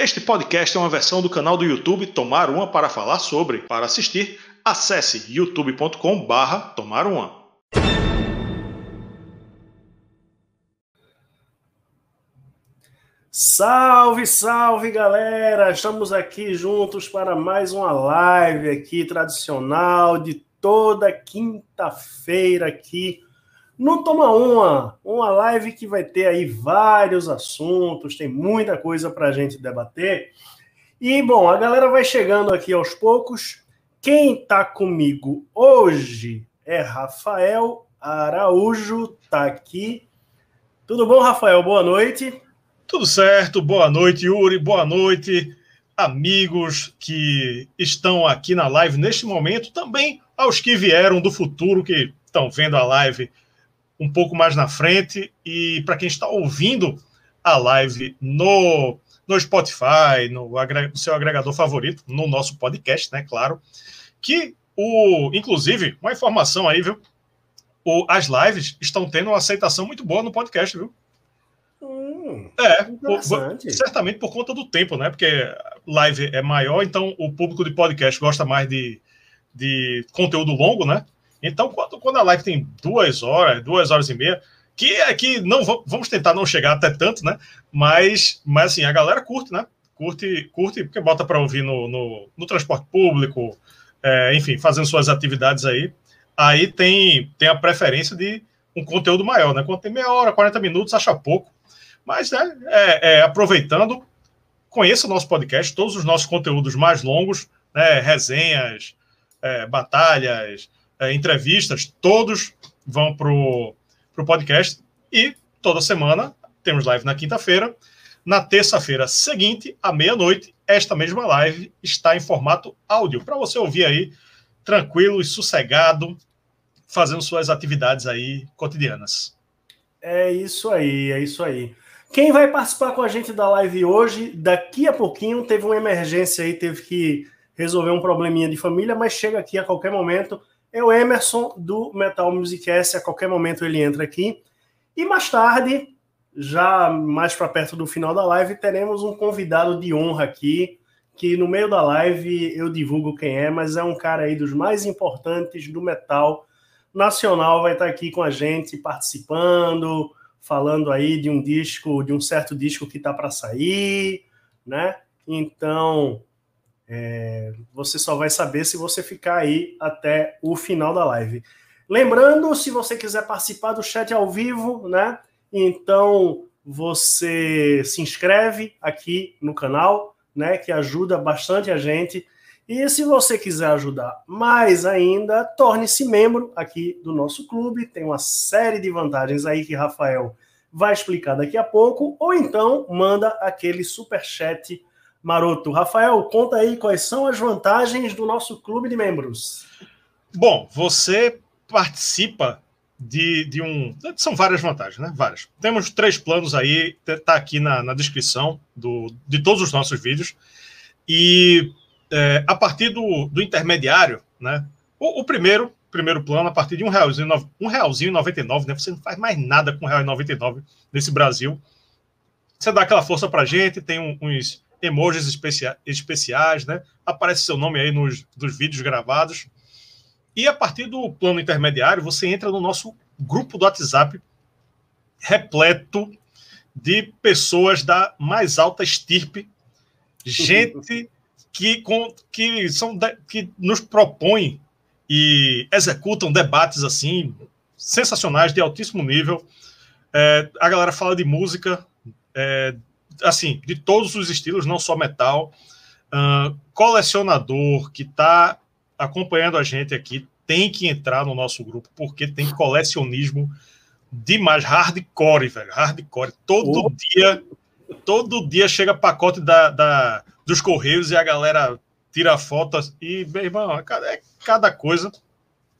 Este podcast é uma versão do canal do YouTube Tomar Uma para falar sobre. Para assistir, acesse youtube.com/barra Tomar Uma. Salve, salve galera! Estamos aqui juntos para mais uma live aqui tradicional de toda quinta-feira aqui no Toma Uma, uma live que vai ter aí vários assuntos, tem muita coisa para a gente debater. E, bom, a galera vai chegando aqui aos poucos. Quem está comigo hoje é Rafael Araújo, tá aqui. Tudo bom, Rafael? Boa noite. Tudo certo, boa noite, Yuri, boa noite, amigos que estão aqui na live neste momento, também aos que vieram do futuro, que estão vendo a live um pouco mais na frente, e para quem está ouvindo a live no, no Spotify, no, no seu agregador favorito, no nosso podcast, né, claro, que o, inclusive, uma informação aí, viu? O, as lives estão tendo uma aceitação muito boa no podcast, viu? Hum, é, por, certamente por conta do tempo, né? Porque live é maior, então o público de podcast gosta mais de, de conteúdo longo, né? Então, quando, quando a live tem duas horas, duas horas e meia, que é que não vamos tentar não chegar até tanto, né? Mas, mas assim, a galera curte, né? Curte, curte porque bota para ouvir no, no, no, transporte público, é, enfim, fazendo suas atividades aí. Aí tem, tem a preferência de um conteúdo maior, né? Quando tem meia hora, 40 minutos, acha pouco. Mas, né, é, é, aproveitando, conheça o nosso podcast, todos os nossos conteúdos mais longos, né, resenhas, é, batalhas, é, entrevistas, todos vão para o podcast. E toda semana temos live na quinta-feira. Na terça-feira seguinte, à meia-noite, esta mesma live está em formato áudio, para você ouvir aí tranquilo e sossegado, fazendo suas atividades aí cotidianas. É isso aí, é isso aí. Quem vai participar com a gente da live hoje, daqui a pouquinho, teve uma emergência aí, teve que resolver um probleminha de família, mas chega aqui a qualquer momento. É o Emerson do Metal Musicast, a qualquer momento ele entra aqui. E mais tarde, já mais para perto do final da live, teremos um convidado de honra aqui, que no meio da live eu divulgo quem é, mas é um cara aí dos mais importantes do metal nacional, vai estar aqui com a gente participando, falando aí de um disco, de um certo disco que está para sair, né? Então, é, você só vai saber se você ficar aí até o final da live. Lembrando, se você quiser participar do chat ao vivo, né? Então você se inscreve aqui no canal, né? Que ajuda bastante a gente. E se você quiser ajudar mais ainda, torne-se membro aqui do nosso clube. Tem uma série de vantagens aí que Rafael vai explicar daqui a pouco, ou então manda aquele super chat maroto. Rafael, conta aí quais são as vantagens do nosso clube de membros. Bom, você participa de, de um. São várias vantagens, né? Várias. Temos três planos aí, tá aqui na, na descrição do, de todos os nossos vídeos. E é, a partir do, do intermediário, né? O, o, primeiro, primeiro plano, a partir de um realzinho, um realzinho 99, né? Você não faz mais nada com um real 99 nesse Brasil. Você dá aquela força pra gente, tem uns emojis especia especiais, né? Aparece seu nome aí nos dos vídeos gravados. E a partir do plano intermediário, você entra no nosso grupo do WhatsApp repleto de pessoas da mais alta estirpe, gente que, com, que, são de, que nos propõem e executam debates assim sensacionais, de altíssimo nível. É, a galera fala de música, é, assim, de todos os estilos, não só metal. Uh, colecionador que está acompanhando a gente aqui tem que entrar no nosso grupo, porque tem colecionismo demais, hardcore, velho, hardcore. Todo oh. dia, todo dia chega pacote da, da dos Correios e a galera tira fotos e, meu irmão, é cada coisa.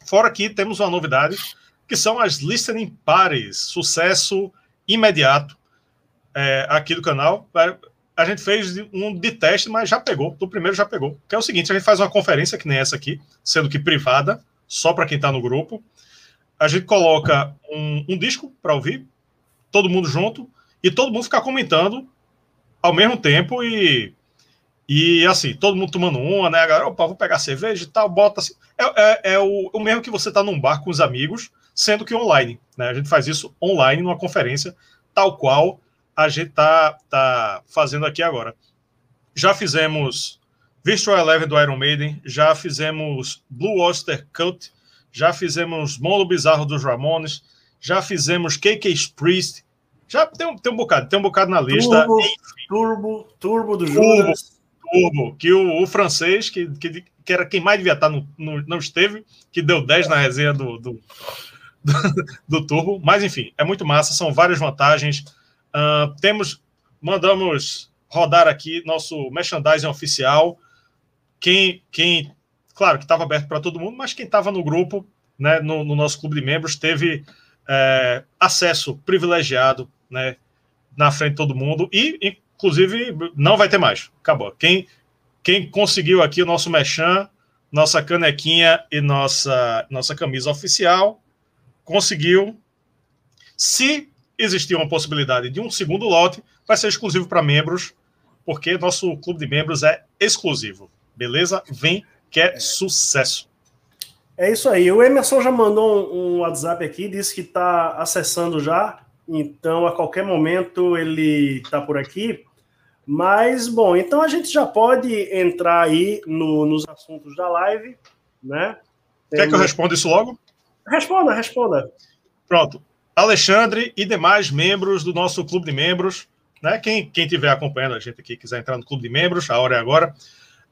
Fora que temos uma novidade, que são as listening parties, sucesso imediato é, aqui do canal. A gente fez um de teste, mas já pegou, do primeiro já pegou. Que é o seguinte, a gente faz uma conferência, que nem essa aqui, sendo que privada, só para quem está no grupo. A gente coloca um, um disco para ouvir, todo mundo junto, e todo mundo ficar comentando ao mesmo tempo e e assim, todo mundo tomando uma, né? Agora, opa, vou pegar cerveja e tal, bota assim. É, é, é o, o, mesmo que você tá num bar com os amigos, sendo que online. Né? A gente faz isso online numa conferência, tal qual a gente tá, tá fazendo aqui agora. Já fizemos Virtual Eleven do Iron Maiden, já fizemos Blue Oyster Cult, já fizemos Mono Bizarro dos Ramones, já fizemos KK Priest, já tem, tem um bocado, tem um bocado na lista. Turbo, Turbo, Turbo do Judas. Turbo, que o, o francês, que, que, que, era quem mais devia estar, no, no, não esteve, que deu 10 na resenha do, do, do, do, Turbo. Mas, enfim, é muito massa, são várias vantagens. Uh, temos, mandamos rodar aqui nosso merchandising oficial. Quem, quem claro que estava aberto para todo mundo, mas quem estava no grupo, né, no, no, nosso clube de membros, teve é, acesso privilegiado, né, na frente de todo mundo e, Inclusive, não vai ter mais. Acabou. Quem, quem conseguiu aqui o nosso mechan, nossa canequinha e nossa, nossa camisa oficial, conseguiu. Se existir uma possibilidade de um segundo lote, vai ser exclusivo para membros, porque nosso clube de membros é exclusivo. Beleza? Vem que é sucesso. É isso aí. O Emerson já mandou um WhatsApp aqui, disse que está acessando já. Então, a qualquer momento ele está por aqui. Mas, bom, então a gente já pode entrar aí no, nos assuntos da live, né? Quer que eu responda isso logo? Responda, responda. Pronto. Alexandre e demais membros do nosso clube de membros, né? Quem, quem tiver acompanhando a gente aqui, quiser entrar no clube de membros, a hora é agora.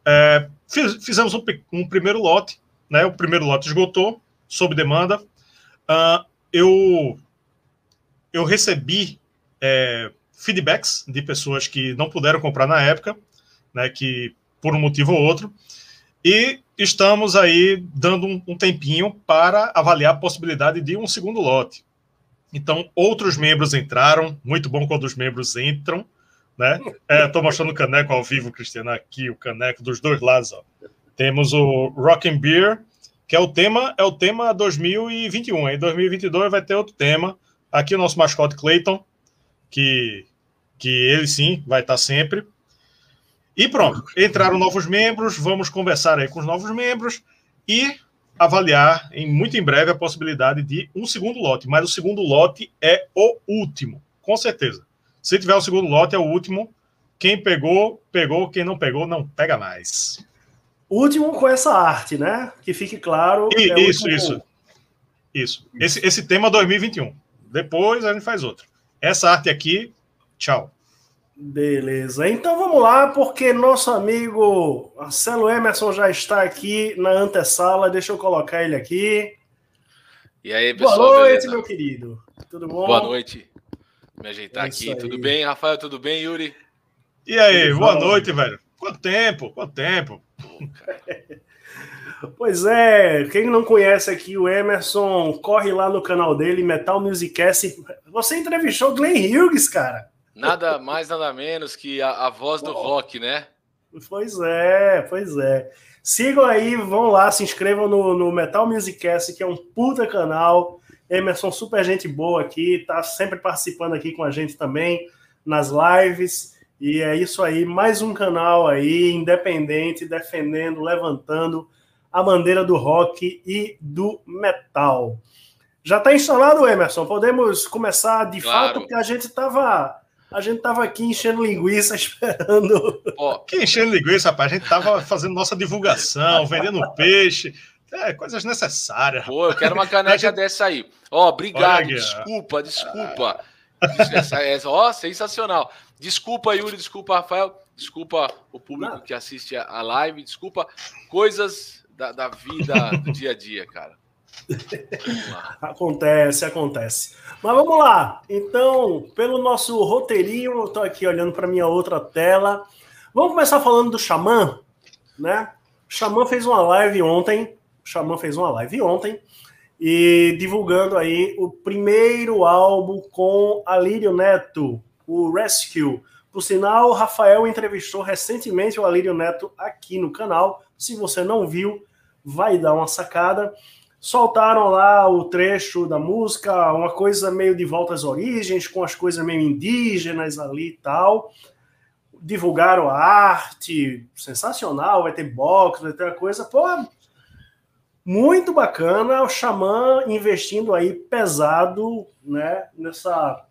É, fiz, fizemos um, um, primeiro lote, né? O primeiro lote esgotou, sob demanda. Uh, eu, eu recebi é, feedbacks de pessoas que não puderam comprar na época, né, que por um motivo ou outro, e estamos aí dando um, um tempinho para avaliar a possibilidade de um segundo lote. Então, outros membros entraram, muito bom quando os membros entram, né? É, mostrando o caneco ao vivo, Cristiano, aqui, o caneco dos dois lados. Ó. Temos o Rock and Beer, que é o tema, é o tema 2021. Em 2022 vai ter outro tema. Aqui o nosso mascote Clayton, que, que ele sim vai estar sempre. E pronto, entraram novos membros, vamos conversar aí com os novos membros e avaliar em muito em breve a possibilidade de um segundo lote. Mas o segundo lote é o último, com certeza. Se tiver o segundo lote, é o último. Quem pegou, pegou. Quem não pegou, não pega mais. Último com essa arte, né? Que fique claro. E, é isso, isso. Isso. Esse, esse tema 2021. Depois a gente faz outro. Essa arte aqui, tchau. Beleza, então vamos lá, porque nosso amigo Marcelo Emerson já está aqui na antessala. Deixa eu colocar ele aqui. E aí, pessoal? Boa noite, beleza? meu querido. Tudo bom? Boa noite. Me ajeitar é aqui. Tudo bem, Rafael? Tudo bem, Yuri? E aí, boa noite, velho. Quanto tempo? Quanto tempo? Pois é, quem não conhece aqui o Emerson, corre lá no canal dele, Metal Musicast. Você entrevistou Glenn Hughes, cara. Nada mais, nada menos que a, a voz do rock, né? Pois é, pois é. Sigam aí, vão lá, se inscrevam no, no Metal Musicast, que é um puta canal. Emerson, super gente boa aqui, tá sempre participando aqui com a gente também nas lives. E é isso aí, mais um canal aí, independente, defendendo, levantando a bandeira do rock e do metal. Já está instalado, Emerson? Podemos começar de claro. fato, porque a gente estava a gente tava aqui enchendo linguiça, esperando. Oh, que enchendo linguiça, rapaz? A gente tava fazendo nossa divulgação, vendendo peixe. É, coisas necessárias. Pô, eu quero uma caneca gente... dessa aí. Ó, oh, obrigado. Desculpa, desculpa. Essa, essa, ó, sensacional. Desculpa, Yuri, desculpa, Rafael. Desculpa o público que assiste a live. Desculpa coisas da, da vida do dia a dia, cara. Acontece, acontece. Mas vamos lá. Então, pelo nosso roteirinho, eu estou aqui olhando para minha outra tela. Vamos começar falando do Xamã, né? O Xamã fez uma live ontem. O Xamã fez uma live ontem e divulgando aí o primeiro álbum com Alírio Neto, o Rescue. Por sinal, o Rafael entrevistou recentemente o Alírio Neto aqui no canal. Se você não viu, vai dar uma sacada. Soltaram lá o trecho da música, uma coisa meio de volta às origens, com as coisas meio indígenas ali e tal. divulgaram a arte, sensacional, vai ter box, vai ter uma coisa, pô, muito bacana o Xamã investindo aí pesado, né, nessa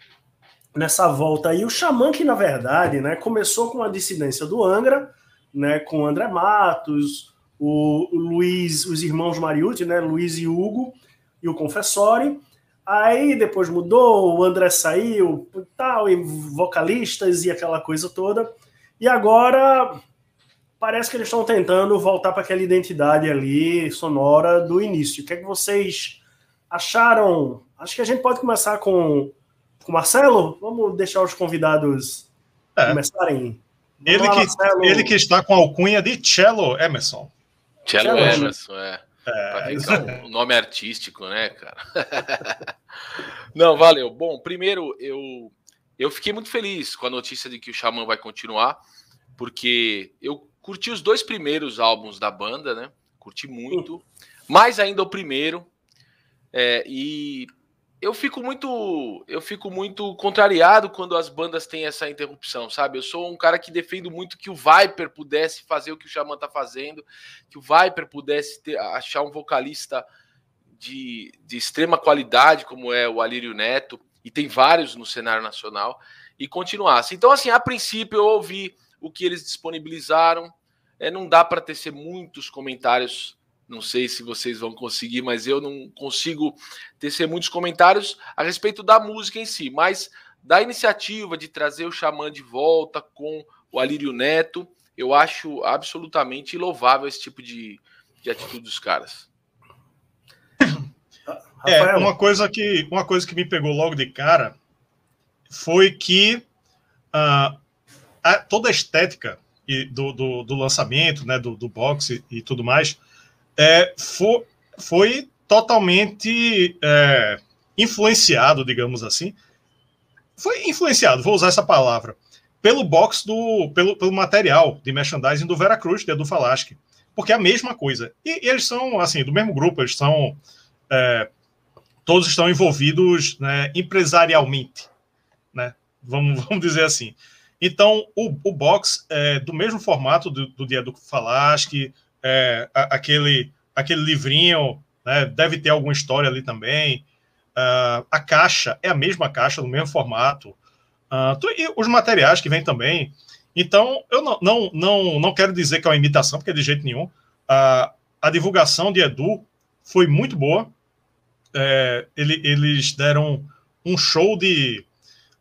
nessa volta aí. O Xamã que na verdade, né, começou com a dissidência do Angra, né, com André Matos, o, o Luiz, os irmãos Mariucci, né, Luiz e Hugo e o Confessori. Aí depois mudou, o André saiu e tal, e vocalistas e aquela coisa toda. E agora parece que eles estão tentando voltar para aquela identidade ali sonora do início. O que é que vocês acharam? Acho que a gente pode começar com o Marcelo. Vamos deixar os convidados é. começarem. Ele que, ele que está com a alcunha de Cello Emerson. Cello, Emerson, é. É, um nome artístico, né, cara? Não, valeu. Bom, primeiro eu eu fiquei muito feliz com a notícia de que o Xamã vai continuar, porque eu curti os dois primeiros álbuns da banda, né? Curti muito, mais ainda o primeiro. É, e eu fico muito eu fico muito contrariado quando as bandas têm essa interrupção, sabe? Eu sou um cara que defendo muito que o Viper pudesse fazer o que o Xamã tá fazendo, que o Viper pudesse ter, achar um vocalista de, de extrema qualidade, como é o Alírio Neto, e tem vários no cenário nacional, e continuasse. Então, assim, a princípio eu ouvi o que eles disponibilizaram, é, não dá para tecer muitos comentários não sei se vocês vão conseguir, mas eu não consigo tecer muitos comentários a respeito da música em si, mas da iniciativa de trazer o Xamã de volta com o Alírio Neto, eu acho absolutamente louvável esse tipo de, de atitude dos caras. É, uma coisa que uma coisa que me pegou logo de cara foi que uh, a, toda a estética do, do, do, lançamento, né, do, do boxe e tudo mais, é, foi, foi totalmente é, influenciado, digamos assim. Foi influenciado, vou usar essa palavra, pelo box do. pelo, pelo material de merchandising do Veracruz, de Edu Falaschi. Porque é a mesma coisa. E, e eles são, assim, do mesmo grupo, eles são. É, todos estão envolvidos né, empresarialmente, né? Vamos, vamos dizer assim. Então, o, o box é do mesmo formato do, do dia do é, aquele, aquele livrinho, né, deve ter alguma história ali também. Uh, a caixa é a mesma caixa, no mesmo formato. Uh, e os materiais que vêm também. Então, eu não, não, não, não quero dizer que é uma imitação, porque de jeito nenhum. Uh, a divulgação de Edu foi muito boa. É, ele, eles deram um show de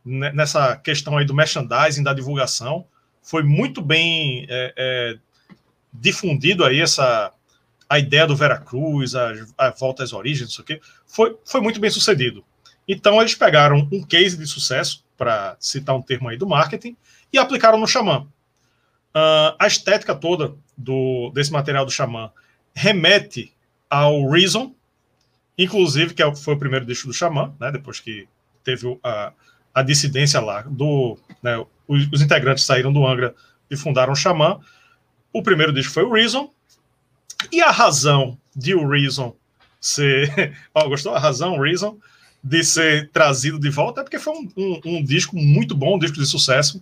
nessa questão aí do merchandising, da divulgação. Foi muito bem é, é, difundido aí essa a ideia do Veracruz, a, a volta às origens, isso aqui, foi, foi muito bem sucedido. Então eles pegaram um case de sucesso, para citar um termo aí do marketing, e aplicaram no Xamã. Uh, a estética toda do, desse material do Xamã remete ao Reason, inclusive, que é foi o primeiro disco do Xamã, né, depois que teve a, a dissidência lá, do, né, os, os, integrantes saíram do Angra e fundaram o Xamã. O primeiro disco foi o Reason. E a razão de o Reason ser. Oh, gostou? A razão, Reason, de ser trazido de volta é porque foi um, um, um, disco muito bom, um disco de sucesso.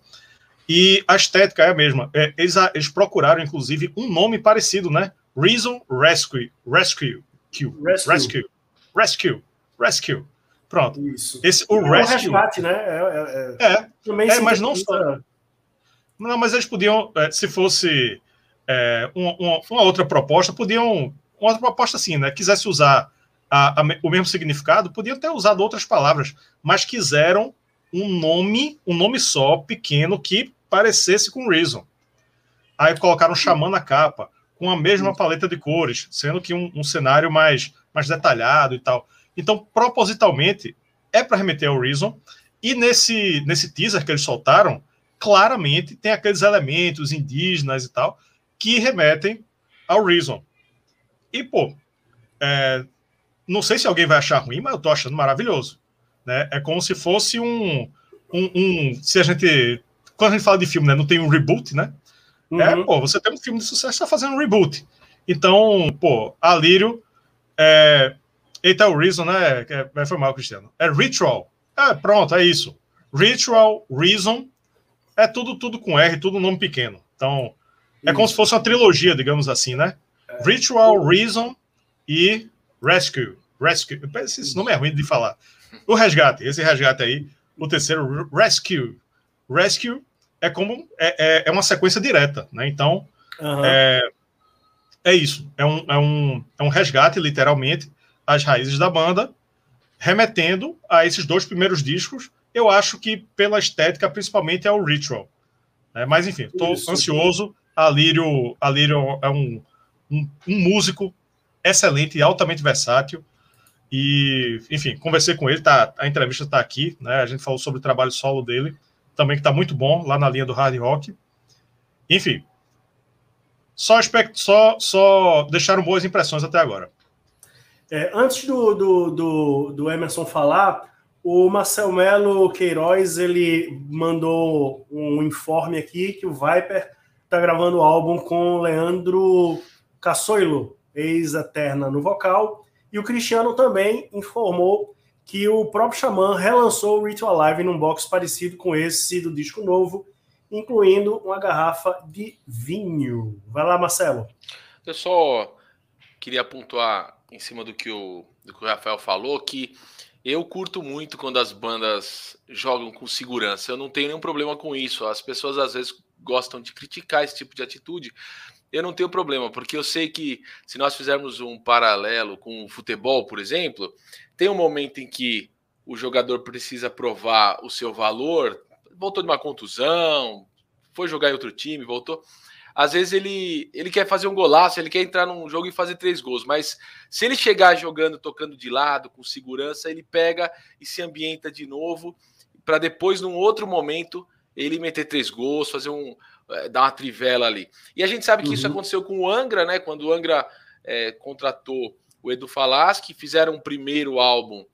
E a estética é a mesma. É, eles, eles procuraram, inclusive, um nome parecido, né? Reason Rescue. Rescue. Rescue. Rescue. Rescue. Rescue. Pronto. Isso. Esse, o é Rescue. Um resgate, né? É, é, é. é mas não só. Não, mas eles podiam, é, se fosse é, uma, uma, outra proposta, podiam. Uma outra proposta assim, né? Quisesse usar a, a, o mesmo significado, podiam ter usado outras palavras, mas quiseram um nome, um nome só, pequeno, que parecesse com Reason. Aí colocaram Xamã na capa, com a mesma paleta de cores, sendo que um, um cenário mais, mais detalhado e tal. Então, propositalmente, é para remeter ao Reason. E nesse, nesse teaser que eles soltaram, claramente tem aqueles elementos indígenas e tal, que remetem ao Reason. E, pô, é, não sei se alguém vai achar ruim, mas eu tô achando maravilhoso. Né? É como se fosse um, um, um, Se a gente. Quando a gente fala de filme, né, não tem um reboot, né? É, uhum. É, pô, você tem um filme de sucesso, está fazendo um reboot. Então, pô, Alírio. É, eita, o Reason, né? É, foi mal, Cristiano. É Ritual. É, pronto, é isso. Ritual, Reason é tudo tudo com R, tudo nome pequeno. Então, é como se fosse uma trilogia, digamos assim, né? É. Ritual, Reason e Rescue. Rescue. Esse nome é ruim de falar. O resgate, esse resgate aí. O terceiro, Rescue. Rescue é como é, é, é uma sequência direta, né? Então, uhum. é, é isso. É um, é, um, é um resgate, literalmente, às raízes da banda, remetendo a esses dois primeiros discos. Eu acho que pela estética, principalmente, é o Ritual. É, mas, enfim, estou ansioso. A Lírio, a Lírio é um, um, um músico excelente e altamente versátil. E, enfim, conversei com ele, tá, a entrevista está aqui, né? A gente falou sobre o trabalho solo dele, também que está muito bom lá na linha do hard rock. Enfim, só, aspecto, só, só deixaram boas impressões até agora. É, antes do, do, do, do, Emerson falar, o Marcel Melo Queiroz ele mandou um informe aqui que o Viper está gravando o álbum com Leandro Cassoilo, ex-eterna no vocal, e o Cristiano também informou que o próprio Xamã relançou o Ritual Live num box parecido com esse do disco novo, incluindo uma garrafa de vinho. Vai lá, Marcelo. Eu só queria pontuar em cima do que o, do que o Rafael falou que eu curto muito quando as bandas jogam com segurança. Eu não tenho nenhum problema com isso. As pessoas às vezes gostam de criticar esse tipo de atitude, eu não tenho problema, porque eu sei que se nós fizermos um paralelo com o futebol, por exemplo, tem um momento em que o jogador precisa provar o seu valor, voltou de uma contusão, foi jogar em outro time, voltou. Às vezes ele, ele quer fazer um golaço, ele quer entrar num jogo e fazer três gols, mas se ele chegar jogando, tocando de lado, com segurança, ele pega e se ambienta de novo, para depois, num outro momento, ele meter três gols, fazer um, é, dar uma trivela ali. E a gente sabe que uhum. isso aconteceu com o Angra, né? Quando o Angra é, contratou o Edu Falaschi, fizeram um primeiro álbum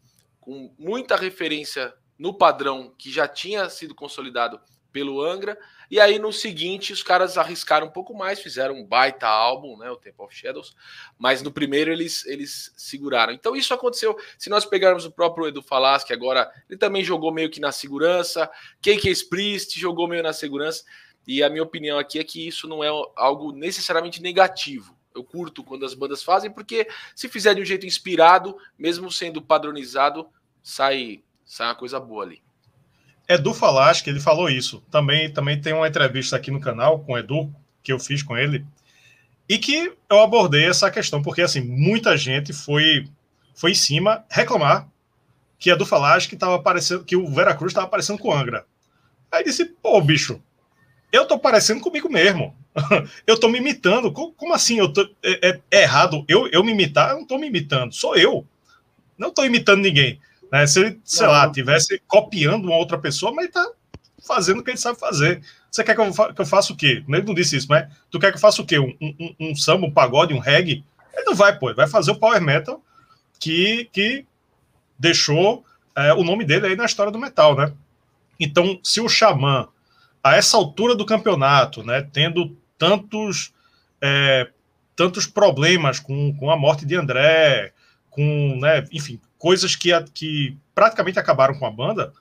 com muita referência no padrão que já tinha sido consolidado pelo Angra. E aí no seguinte os caras arriscaram um pouco mais, fizeram um baita álbum, né, o Temple of Shadows, mas no primeiro eles eles seguraram. Então isso aconteceu. Se nós pegarmos o próprio Edu Falaschi agora, ele também jogou meio que na segurança. KK Priest jogou meio na segurança. E a minha opinião aqui é que isso não é algo necessariamente negativo. Eu curto quando as bandas fazem, porque se fizer de um jeito inspirado, mesmo sendo padronizado, sai, sai uma coisa boa ali. Edu Falaschi, ele falou isso. Também, também tem uma entrevista aqui no canal com o Edu, que eu fiz com ele, e que eu abordei essa questão, porque assim, muita gente foi, foi em cima reclamar que Edu Falaschi estava aparecendo, que o Veracruz estava aparecendo com Angra. Aí disse, pô, bicho, eu tô parecendo comigo mesmo. eu tô me imitando. Como, assim? Eu tô, é, é, é, errado eu, eu me imitar? Eu não tô me imitando, sou eu. Não tô imitando ninguém. Né? Se ele, sei não. lá, tivesse copiando uma outra pessoa, mas ele tá fazendo o que ele sabe fazer. Você quer que eu, que eu faça o quê? Ele não disse isso, mas tu quer que eu faça o quê? Um, um, um samba, um pagode, um reggae? Ele não vai, pô. Ele vai fazer o power metal que, que deixou é, o nome dele aí na história do metal, né? Então, se o Xamã a essa altura do campeonato, né, tendo tantos, é, tantos problemas com, com a morte de André, com, né, enfim, coisas que, que praticamente acabaram com a banda,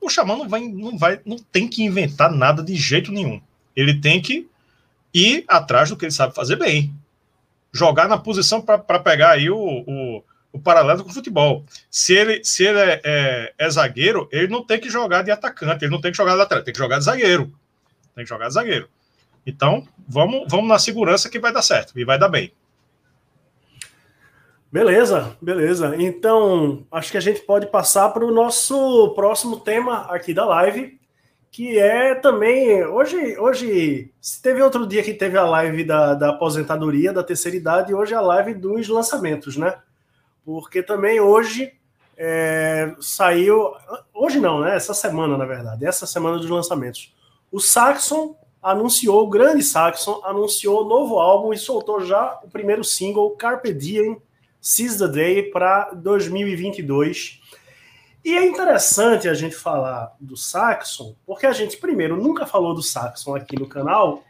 o Xamã não vai, não vai, não tem que inventar nada de jeito nenhum. Ele tem que ir atrás do que ele sabe fazer bem. Jogar na posição para pegar aí o, o, o, paralelo com o futebol. Se ele, se ele é, é, é, zagueiro, ele não tem que jogar de atacante, ele não tem que jogar de lateral, tem que jogar de zagueiro. Tem que jogar de zagueiro. Então, vamos, vamos na segurança que vai dar certo e vai dar bem. Beleza, beleza. Então, acho que a gente pode passar para o nosso próximo tema aqui da live, que é também. Hoje, hoje se teve outro dia que teve a live da, da aposentadoria da terceira idade, hoje é a live dos lançamentos, né? Porque também hoje é, saiu. Hoje não, né? Essa semana, na verdade. Essa semana dos lançamentos. O Saxon anunciou, o grande Saxon, anunciou novo álbum e soltou já o primeiro single, Carpe Diem, Seize the Day, para 2022. E é interessante a gente falar do Saxon, porque a gente, primeiro, nunca falou do Saxon aqui no canal,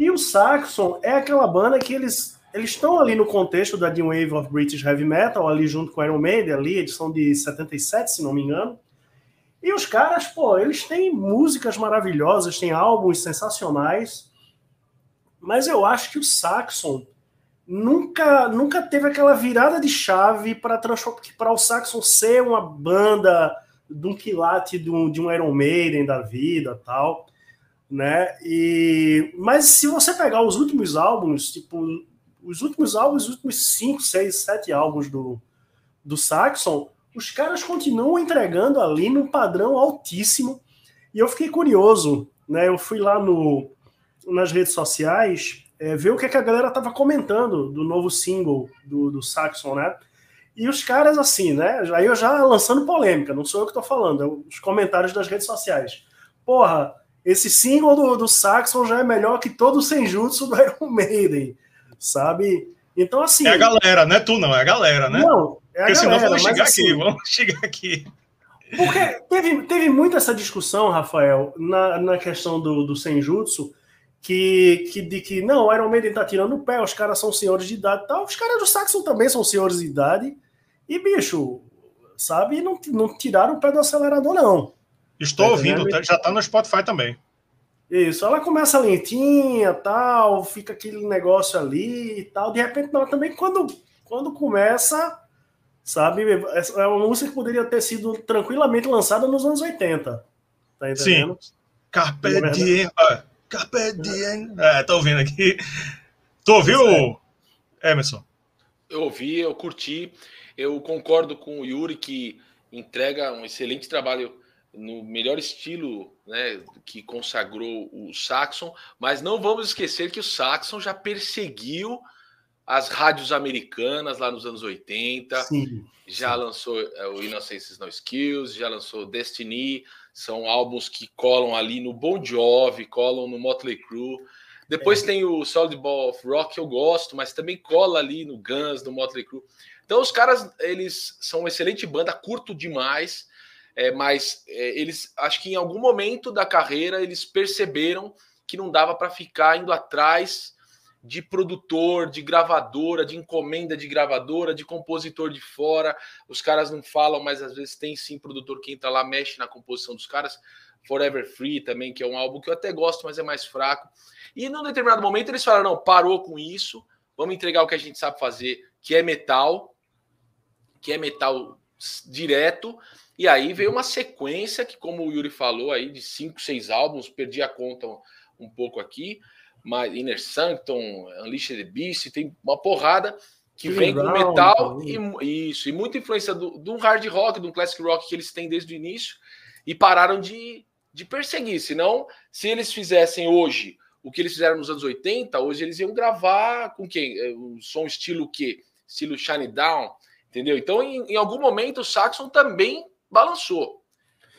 e o Saxon é aquela banda que eles eles estão ali no contexto da New Wave of British Heavy Metal, ali junto com Iron Maiden, ali, edição de 77, se não me engano. E os caras, pô, eles têm músicas maravilhosas, têm álbuns sensacionais, mas eu acho que o Saxon nunca nunca teve aquela virada de chave para para o Saxon ser uma banda de um quilate de um, de um Iron Maiden da vida tal né? E mas se você pegar os últimos álbuns tipo os últimos álbuns os últimos 5, 6, 7 álbuns do, do Saxon os caras continuam entregando ali num padrão altíssimo. E eu fiquei curioso né? Eu fui lá no nas redes sociais é, ver o que, é que a galera tava comentando do novo single do, do Saxon, né? E os caras, assim, né? Aí eu já lançando polêmica, não sou eu que tô falando, é os comentários das redes sociais. Porra, esse single do, do Saxon já é melhor que todo o Senjutsu do Iron Maiden, sabe? Então, assim. É a galera, não é tu, não, é a galera, né? Não, é a Porque galera. Senão vamos chegar assim, aqui, vamos chegar aqui. Porque teve, teve muito essa discussão, Rafael, na, na questão do, do Senjutsu que, que de que não, o Iron Maiden tá tirando o pé, os caras são senhores de idade e tal. Os caras do Saxon também são senhores de idade. E, bicho, sabe, não, não tiraram o pé do acelerador, não. Estou tá ouvindo, tá, já tá no Spotify também. Isso, ela começa lentinha, tal, fica aquele negócio ali e tal. De repente, não, também quando, quando começa, sabe, é uma música que poderia ter sido tranquilamente lançada nos anos 80. Tá entendendo? Sim. Carpe diem. Carpe diem. É, tô ouvindo aqui. Tu ouviu, Emerson? Eu ouvi, eu curti. Eu concordo com o Yuri que entrega um excelente trabalho no melhor estilo né, que consagrou o Saxon, mas não vamos esquecer que o Saxon já perseguiu as rádios americanas lá nos anos 80, sim, já sim. lançou é, o Innocence No Skills, já lançou Destiny, são álbuns que colam ali no Bon Jovi, colam no Motley Crue. Depois é. tem o Solid Ball of Rock, que eu gosto, mas também cola ali no Guns, no Motley Crue. Então os caras, eles são uma excelente banda, curto demais, é, mas é, eles, acho que em algum momento da carreira, eles perceberam que não dava para ficar indo atrás de produtor, de gravadora, de encomenda de gravadora, de compositor de fora. Os caras não falam, mas às vezes tem sim produtor que entra lá, mexe na composição dos caras. Forever Free também, que é um álbum que eu até gosto, mas é mais fraco. E num determinado momento eles falaram: não, parou com isso, vamos entregar o que a gente sabe fazer, que é metal, que é metal direto. E aí veio uma sequência que, como o Yuri falou aí, de cinco, seis álbuns, perdi a conta um pouco aqui mais Inner Sanctum, Unleashed the Beast, tem uma porrada que vem com metal e isso, e muita influência do, do hard rock, do classic rock que eles têm desde o início e pararam de, de perseguir. Senão, se eles fizessem hoje o que eles fizeram nos anos 80, hoje eles iam gravar com quem? É, um som estilo que? Estilo Shine Down, entendeu? Então, em, em algum momento, o Saxon também balançou.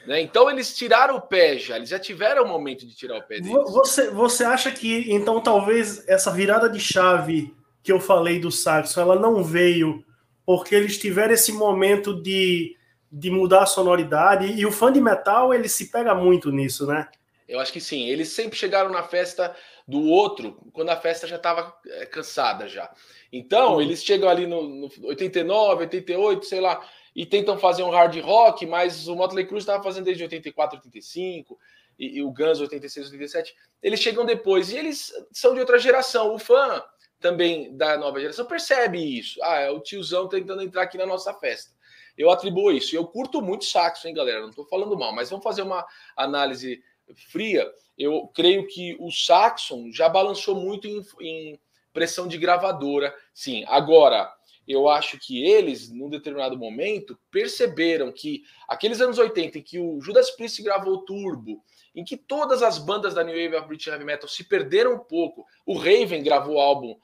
Né? Então eles tiraram o pé já, eles já tiveram o momento de tirar o pé deles. Você, você acha que então talvez essa virada de chave que eu falei do Saxon, ela não veio porque eles tiveram esse momento de, de mudar a sonoridade e o fã de metal ele se pega muito nisso, né? Eu acho que sim. Eles sempre chegaram na festa do outro quando a festa já estava é, cansada já. Então, uhum. eles chegam ali no, no 89, 88, sei lá, e tentam fazer um hard rock, mas o Motley Crue estava fazendo desde 84, 85, e, e o Guns 86, 87. Eles chegam depois e eles são de outra geração. O fã também da nova geração percebe isso. Ah, é o tiozão tentando entrar aqui na nossa festa. Eu atribuo isso. Eu curto muito saxo, hein, galera? Não estou falando mal, mas vamos fazer uma análise fria. Eu creio que o Saxon já balançou muito em, em pressão de gravadora. Sim, agora eu acho que eles, num determinado momento, perceberam que aqueles anos 80 em que o Judas Priest gravou o Turbo, em que todas as bandas da New Wave of British Heavy Metal se perderam um pouco, o Raven gravou álbum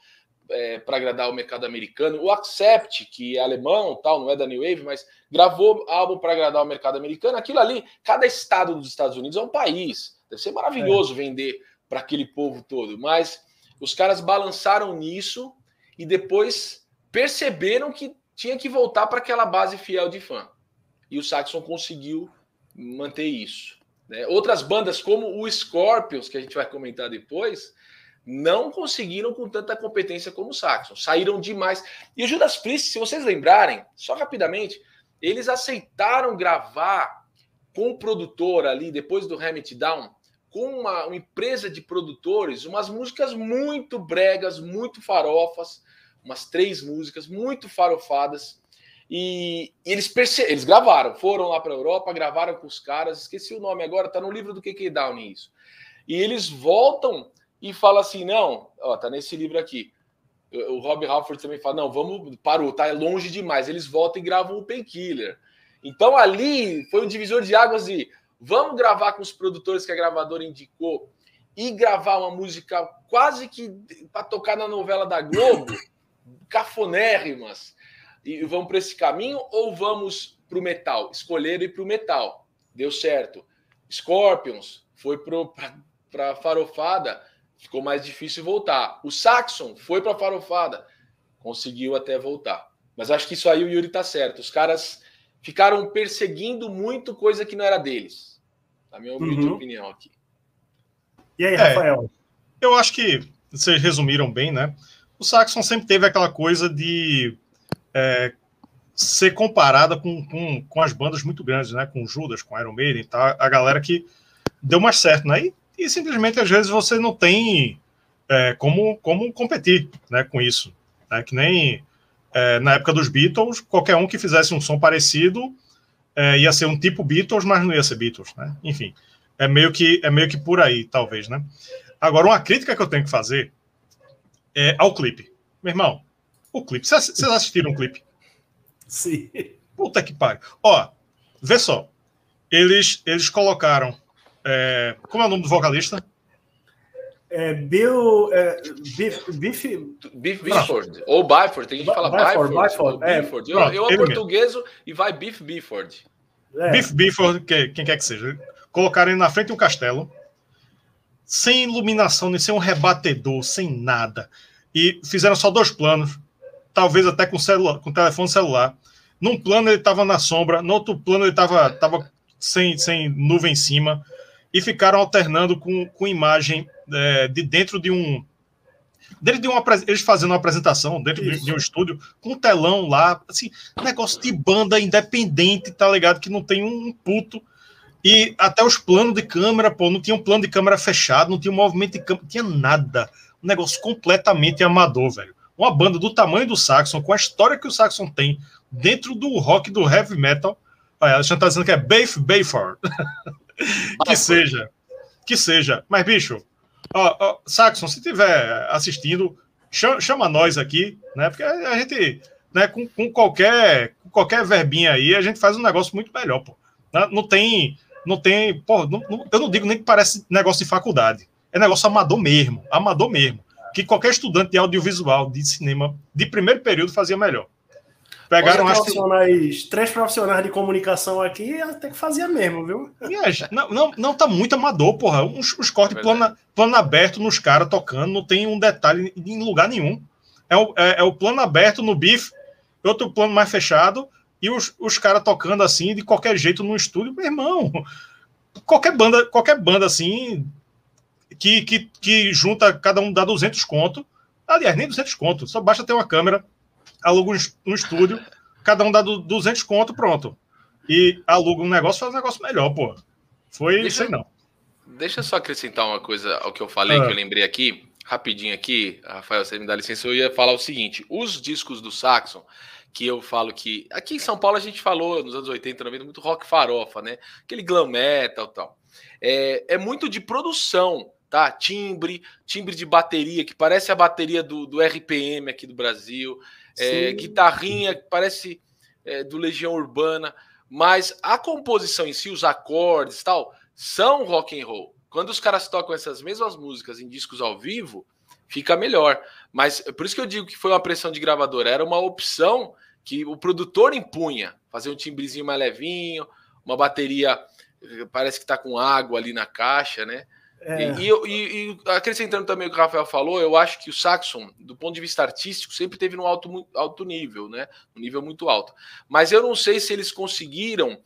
é, para agradar o mercado americano, o Accept, que é alemão, tal, não é da New Wave, mas gravou álbum para agradar o mercado americano, aquilo ali, cada estado dos Estados Unidos é um país, deve ser maravilhoso é. vender para aquele povo todo, mas os caras balançaram nisso e depois perceberam que tinha que voltar para aquela base fiel de fã. E o Saxon conseguiu manter isso. Né? Outras bandas, como o Scorpions, que a gente vai comentar depois, não conseguiram com tanta competência como o Saxon. Saíram demais. E o Judas Priest, se vocês lembrarem, só rapidamente, eles aceitaram gravar com o produtor ali, depois do Hamlet Down, com uma, uma, empresa de produtores, umas músicas muito bregas, muito farofas, umas três músicas muito farofadas. E, e eles, eles gravaram, foram lá para a Europa, gravaram com os caras, esqueci o nome agora, tá no livro do KK Downing isso. E eles voltam e falam assim: não, ó, tá nesse livro aqui. O Rob Halford também fala: não, vamos, parou, tá longe demais. Eles voltam e gravam o Painkiller. Então ali foi um divisor de águas de vamos gravar com os produtores que a gravadora indicou e gravar uma música quase que para tocar na novela da Globo, cafonérrimas, e vamos para esse caminho ou vamos para o metal? Escolheram ir para o metal, deu certo. Scorpions foi para a farofada, ficou mais difícil voltar. O Saxon foi para a farofada, conseguiu até voltar. Mas acho que isso aí o Yuri tá certo. Os caras ficaram perseguindo muito coisa que não era deles. Na minha uhum. opinião aqui. E aí, Rafael? É, eu acho que vocês resumiram bem, né? O Saxon sempre teve aquela coisa de é, ser comparada com, com, com, as bandas muito grandes, né? Com Judas, com Iron Maiden, tá? a galera que deu mais certo, né? E, e simplesmente às vezes você não tem é, como, como competir né, com isso. Né? Que nem é, na época dos Beatles, qualquer um que fizesse um som parecido é, ia ser um tipo Beatles, mas não ia ser Beatles, né? Enfim, é meio que é meio que por aí, talvez, né? Agora, uma crítica que eu tenho que fazer é ao clipe. Meu irmão, o clipe. Vocês assistiram o clipe? Sim. Puta que pariu. Ó, vê só. Eles, eles colocaram. É, como é o nome do vocalista? É, Bill. É, Biff, Biff, Biff Bifford. Ou Byford, tem gente que fala Byford. Byford, é. Bifford. Eu, eu é portugueso e vai Biff Bifford. É. Biff Bifford, que, quem quer que seja. Colocaram ele na frente de um castelo, sem iluminação, nem sem um rebatedor, sem nada. E fizeram só dois planos, talvez até com, celular, com telefone celular. Num plano ele estava na sombra, no outro plano ele estava tava sem, sem nuvem em cima e ficaram alternando com, com imagem é, de dentro de um. Dentro de uma, eles fazendo uma apresentação dentro de, de, um estúdio, com um telão lá, assim, negócio de banda independente, tá ligado? Que não tem um puto. E até os planos de câmera, pô, não tinha um plano de câmera fechado, não tinha um movimento de câmera, não tinha nada. Um negócio completamente amador, velho. Uma banda do tamanho do Saxon, com a história que o Saxon tem, dentro do rock do heavy metal. Olha, a gente tá dizendo que é Bafe Bayford. que seja. Que seja. Mas, bicho, ó, ó, Saxon, se tiver assistindo, chama, chama, nós aqui, né? Porque a gente, né, com, com, qualquer, com qualquer verbinha aí, a gente faz um negócio muito melhor, pô. Não, não tem. Não tem. Pô, não, não, eu não digo nem que parece negócio de faculdade. É negócio amador mesmo. Amador mesmo. Que qualquer estudante de audiovisual, de cinema, de primeiro período, fazia melhor. Pegaram as profissionais, três profissionais de comunicação aqui, até que fazia mesmo, viu? Não, não, não tá muito amador, porra. Uns, uns cortes plano, plano aberto nos caras tocando, não tem um detalhe em lugar nenhum. É o, é, é o plano aberto no bife, outro plano mais fechado, e os, os caras tocando assim, de qualquer jeito no estúdio. Meu irmão, qualquer banda, qualquer banda assim, que, que, que junta, cada um dá 200 conto. Aliás, nem 200 conto, só basta ter uma câmera aluga um, um estúdio, cada um dá 200 conto, pronto. E aluga um negócio, faz um negócio melhor, pô. Foi deixa, isso aí, não. Deixa eu só acrescentar uma coisa ao que eu falei, ah. que eu lembrei aqui, rapidinho aqui, Rafael, você me dá licença, eu ia falar o seguinte, os discos do Saxon, que eu falo que... Aqui em São Paulo a gente falou, nos anos 80, 90, muito rock farofa, né? Aquele glam metal tal. É, é muito de produção, tá? Timbre, timbre de bateria, que parece a bateria do, do RPM aqui do Brasil é, guitarrinha que parece é, do Legião Urbana, mas a composição em si, os acordes e tal, são rock and roll. Quando os caras tocam essas mesmas músicas em discos ao vivo, fica melhor. Mas por isso que eu digo que foi uma pressão de gravador, era uma opção que o produtor impunha, fazer um timbrezinho mais levinho, uma bateria parece que está com água ali na caixa, né? É. E, e, e, acrescentando também o que o Rafael falou, eu acho que o Saxon, do ponto de vista artístico, sempre teve no alto, alto nível, né? Um nível muito alto. Mas eu não sei se eles conseguiram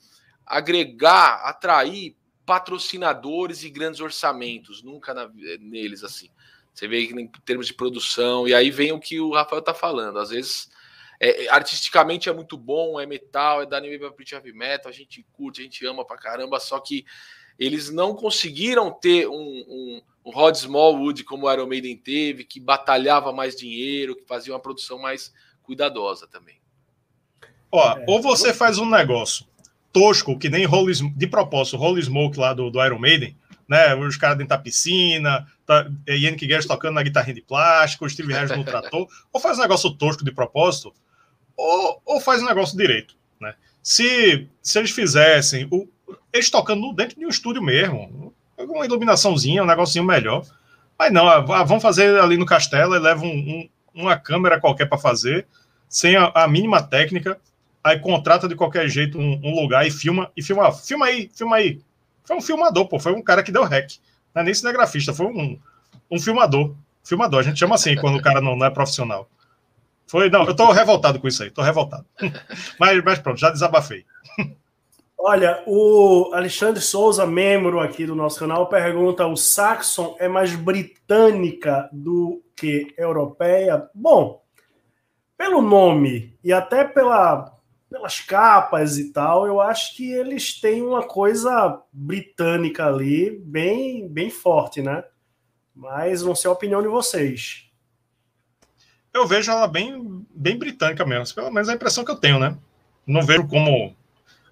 agregar, atrair patrocinadores e grandes orçamentos, nunca na, neles assim. Você vê em termos de produção, e aí vem o que o Rafael está falando. Às vezes é, artisticamente é muito bom, é metal, é da New Wave British Heavy Metal, a gente curte, a gente ama pra caramba, só que eles não conseguiram ter um, um, um Rod Smallwood como o Iron Maiden teve, que batalhava mais dinheiro, que fazia uma produção mais cuidadosa também. Ó, é. ou você faz um negócio tosco, que nem Holy, de propósito, Holy Smoke lá do, do Iron Maiden, né? Os caras dentro da piscina, tá, Yannick Guedes tocando na guitarrinha de plástico, o Steve Harris no trator, ou faz um negócio tosco de propósito, ou, ou faz um negócio direito, né? Se, se eles fizessem, o, eles tocando dentro de um estúdio mesmo, uma iluminaçãozinha, um negocinho melhor, mas não, ah, vamos fazer ali no castelo e leva um, um, uma câmera qualquer para fazer, sem a, a mínima técnica, aí contrata de qualquer jeito um, um, lugar e filma, e filma, filma aí, filma aí. Foi um filmador, pô, foi um cara que deu rec. Não é nem cinegrafista, foi um, um filmador. Filmador, a gente chama assim quando o cara não, não é profissional. Foi, não, eu tô revoltado com isso aí, tô revoltado. mas, mas pronto, já desabafei. Olha, o Alexandre Souza, membro aqui do nosso canal, pergunta: o Saxon é mais britânica do que europeia? Bom, pelo nome e até pela pelas capas e tal, eu acho que eles têm uma coisa britânica ali, bem, bem forte, né? Mas não sei a opinião de vocês. Eu vejo ela bem, bem britânica mesmo, pelo menos a impressão que eu tenho, né? Não vejo como.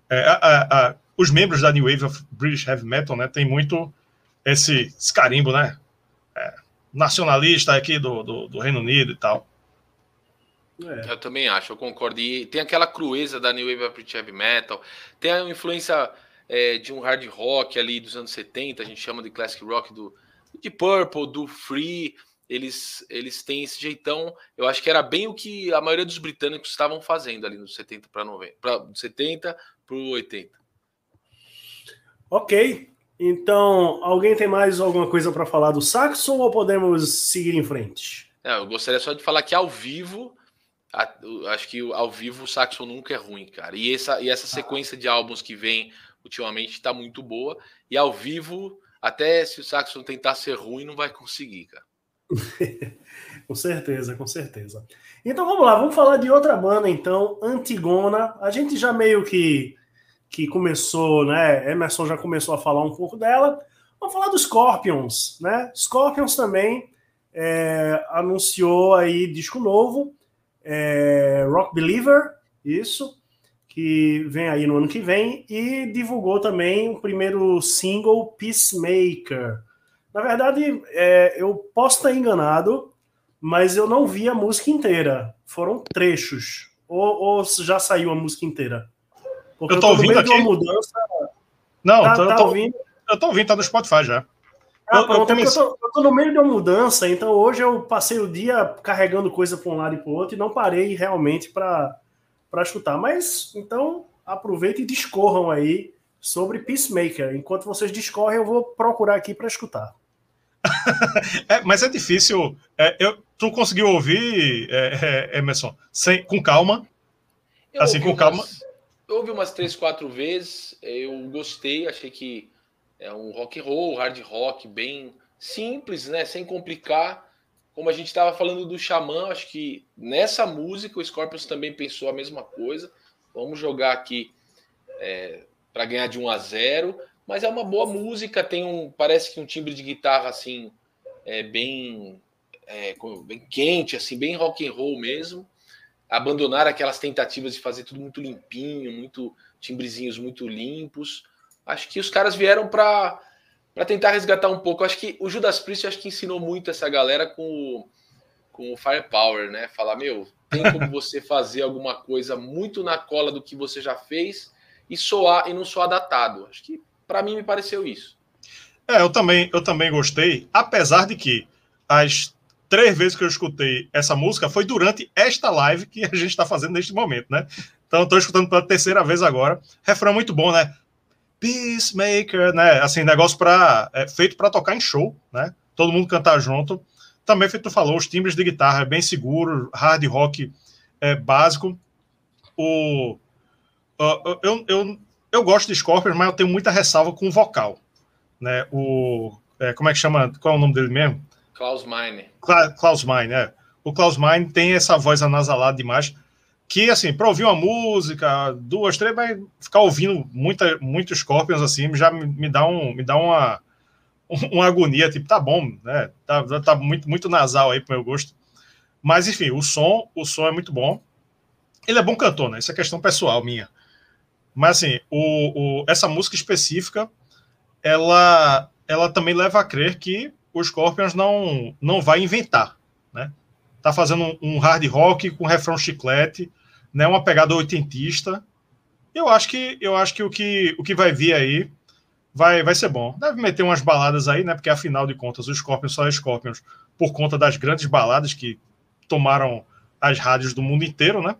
É, a, a, a, os membros da New Wave of British Heavy Metal, né, tem muito esse, esse carimbo, né? É, nacionalista aqui do, do, do Reino Unido e tal. É. Eu também acho, eu concordo. E tem aquela crueza da New Wave of Heavy Metal, tem a influência é, de um hard rock ali dos anos 70, a gente chama de classic rock do de Purple, do Free. Eles, eles têm esse jeitão. Eu acho que era bem o que a maioria dos britânicos estavam fazendo ali nos 70 para 90, para 70 para 80. Ok. Então, alguém tem mais alguma coisa para falar do Saxon ou podemos seguir em frente? É, eu gostaria só de falar que ao vivo acho que ao vivo o Saxon nunca é ruim, cara. E essa, e essa sequência de álbuns que vem ultimamente está muito boa. E ao vivo, até se o Saxon tentar ser ruim, não vai conseguir, cara. com certeza, com certeza. Então vamos lá, vamos falar de outra banda, então, Antigona. A gente já meio que, que começou, né? Emerson já começou a falar um pouco dela. Vamos falar dos Scorpions, né? Scorpions também é, anunciou aí disco novo é, Rock Believer, isso, que vem aí no ano que vem, e divulgou também o primeiro single Peacemaker. Na verdade, é, eu posso estar enganado, mas eu não vi a música inteira. Foram trechos. Ou, ou já saiu a música inteira? Porque eu tô, eu tô ouvindo aqui. mudança. Não, tá, tô, tá tô, ouvindo. eu tô ouvindo, tá no Spotify já. Ah, eu, eu, comecei... eu, tô, eu, tô, no meio de uma mudança, então hoje eu passei o dia carregando coisa para um lado e para o outro e não parei realmente para escutar. Mas então aproveitem e discorram aí sobre Peacemaker. Enquanto vocês discorrem, eu vou procurar aqui para escutar. é, mas é difícil. É, eu, tu conseguiu ouvir, é, é, Emerson, sem, com calma? Eu assim, com calma. Umas, eu ouvi umas três, quatro vezes. Eu gostei, achei que é um rock and roll, hard rock, bem simples, né? Sem complicar. Como a gente estava falando do Xamã, acho que nessa música o Scorpions também pensou a mesma coisa. Vamos jogar aqui é, para ganhar de 1 a 0, mas é uma boa música, tem um parece que um timbre de guitarra assim é bem é, bem quente, assim, bem rock and roll mesmo. Abandonar aquelas tentativas de fazer tudo muito limpinho, muito timbrezinhos muito limpos. Acho que os caras vieram para tentar resgatar um pouco. Acho que o Judas Priest acho que ensinou muito essa galera com o, com o Firepower, né? Falar, meu, tem como você fazer alguma coisa muito na cola do que você já fez e soar e não soar datado. Acho que para mim me pareceu isso. É, eu também, eu também gostei, apesar de que as três vezes que eu escutei essa música foi durante esta live que a gente está fazendo neste momento, né? Então estou escutando pela terceira vez agora. Refrão muito bom, né? Peacemaker, né? Assim, negócio para é, feito para tocar em show, né? Todo mundo cantar junto. Também, feito falou, os timbres de guitarra é bem seguro, hard rock é, básico. O, uh, eu, eu, eu gosto de Scorpions, mas eu tenho muita ressalva com o vocal. Né? O, é, como é que chama? Qual é o nome dele mesmo? Klaus Meine. Klaus Meine, é. O Klaus Meine tem essa voz anasalada demais. que, assim, para ouvir uma música, duas, três, mas ficar ouvindo muita, muitos Scorpions, assim, já me, me dá, um, me dá uma, uma agonia, tipo, tá bom, né? Tá, tá muito, muito nasal aí pro meu gosto. Mas, enfim, o som, o som é muito bom. Ele é bom cantor, né? Isso é questão pessoal minha. Mas, assim, o, o, essa música específica, ela, ela também leva a crer que o Scorpions não, não vai inventar, né? Tá fazendo um, hard rock com refrão chiclete, né? Uma pegada oitentista. Eu acho que eu acho que o que o que vai vir aí vai vai ser bom. Deve meter umas baladas aí, né? Porque afinal de contas, o Scorpions só é Scorpions por conta das grandes baladas que tomaram as rádios do mundo inteiro, né?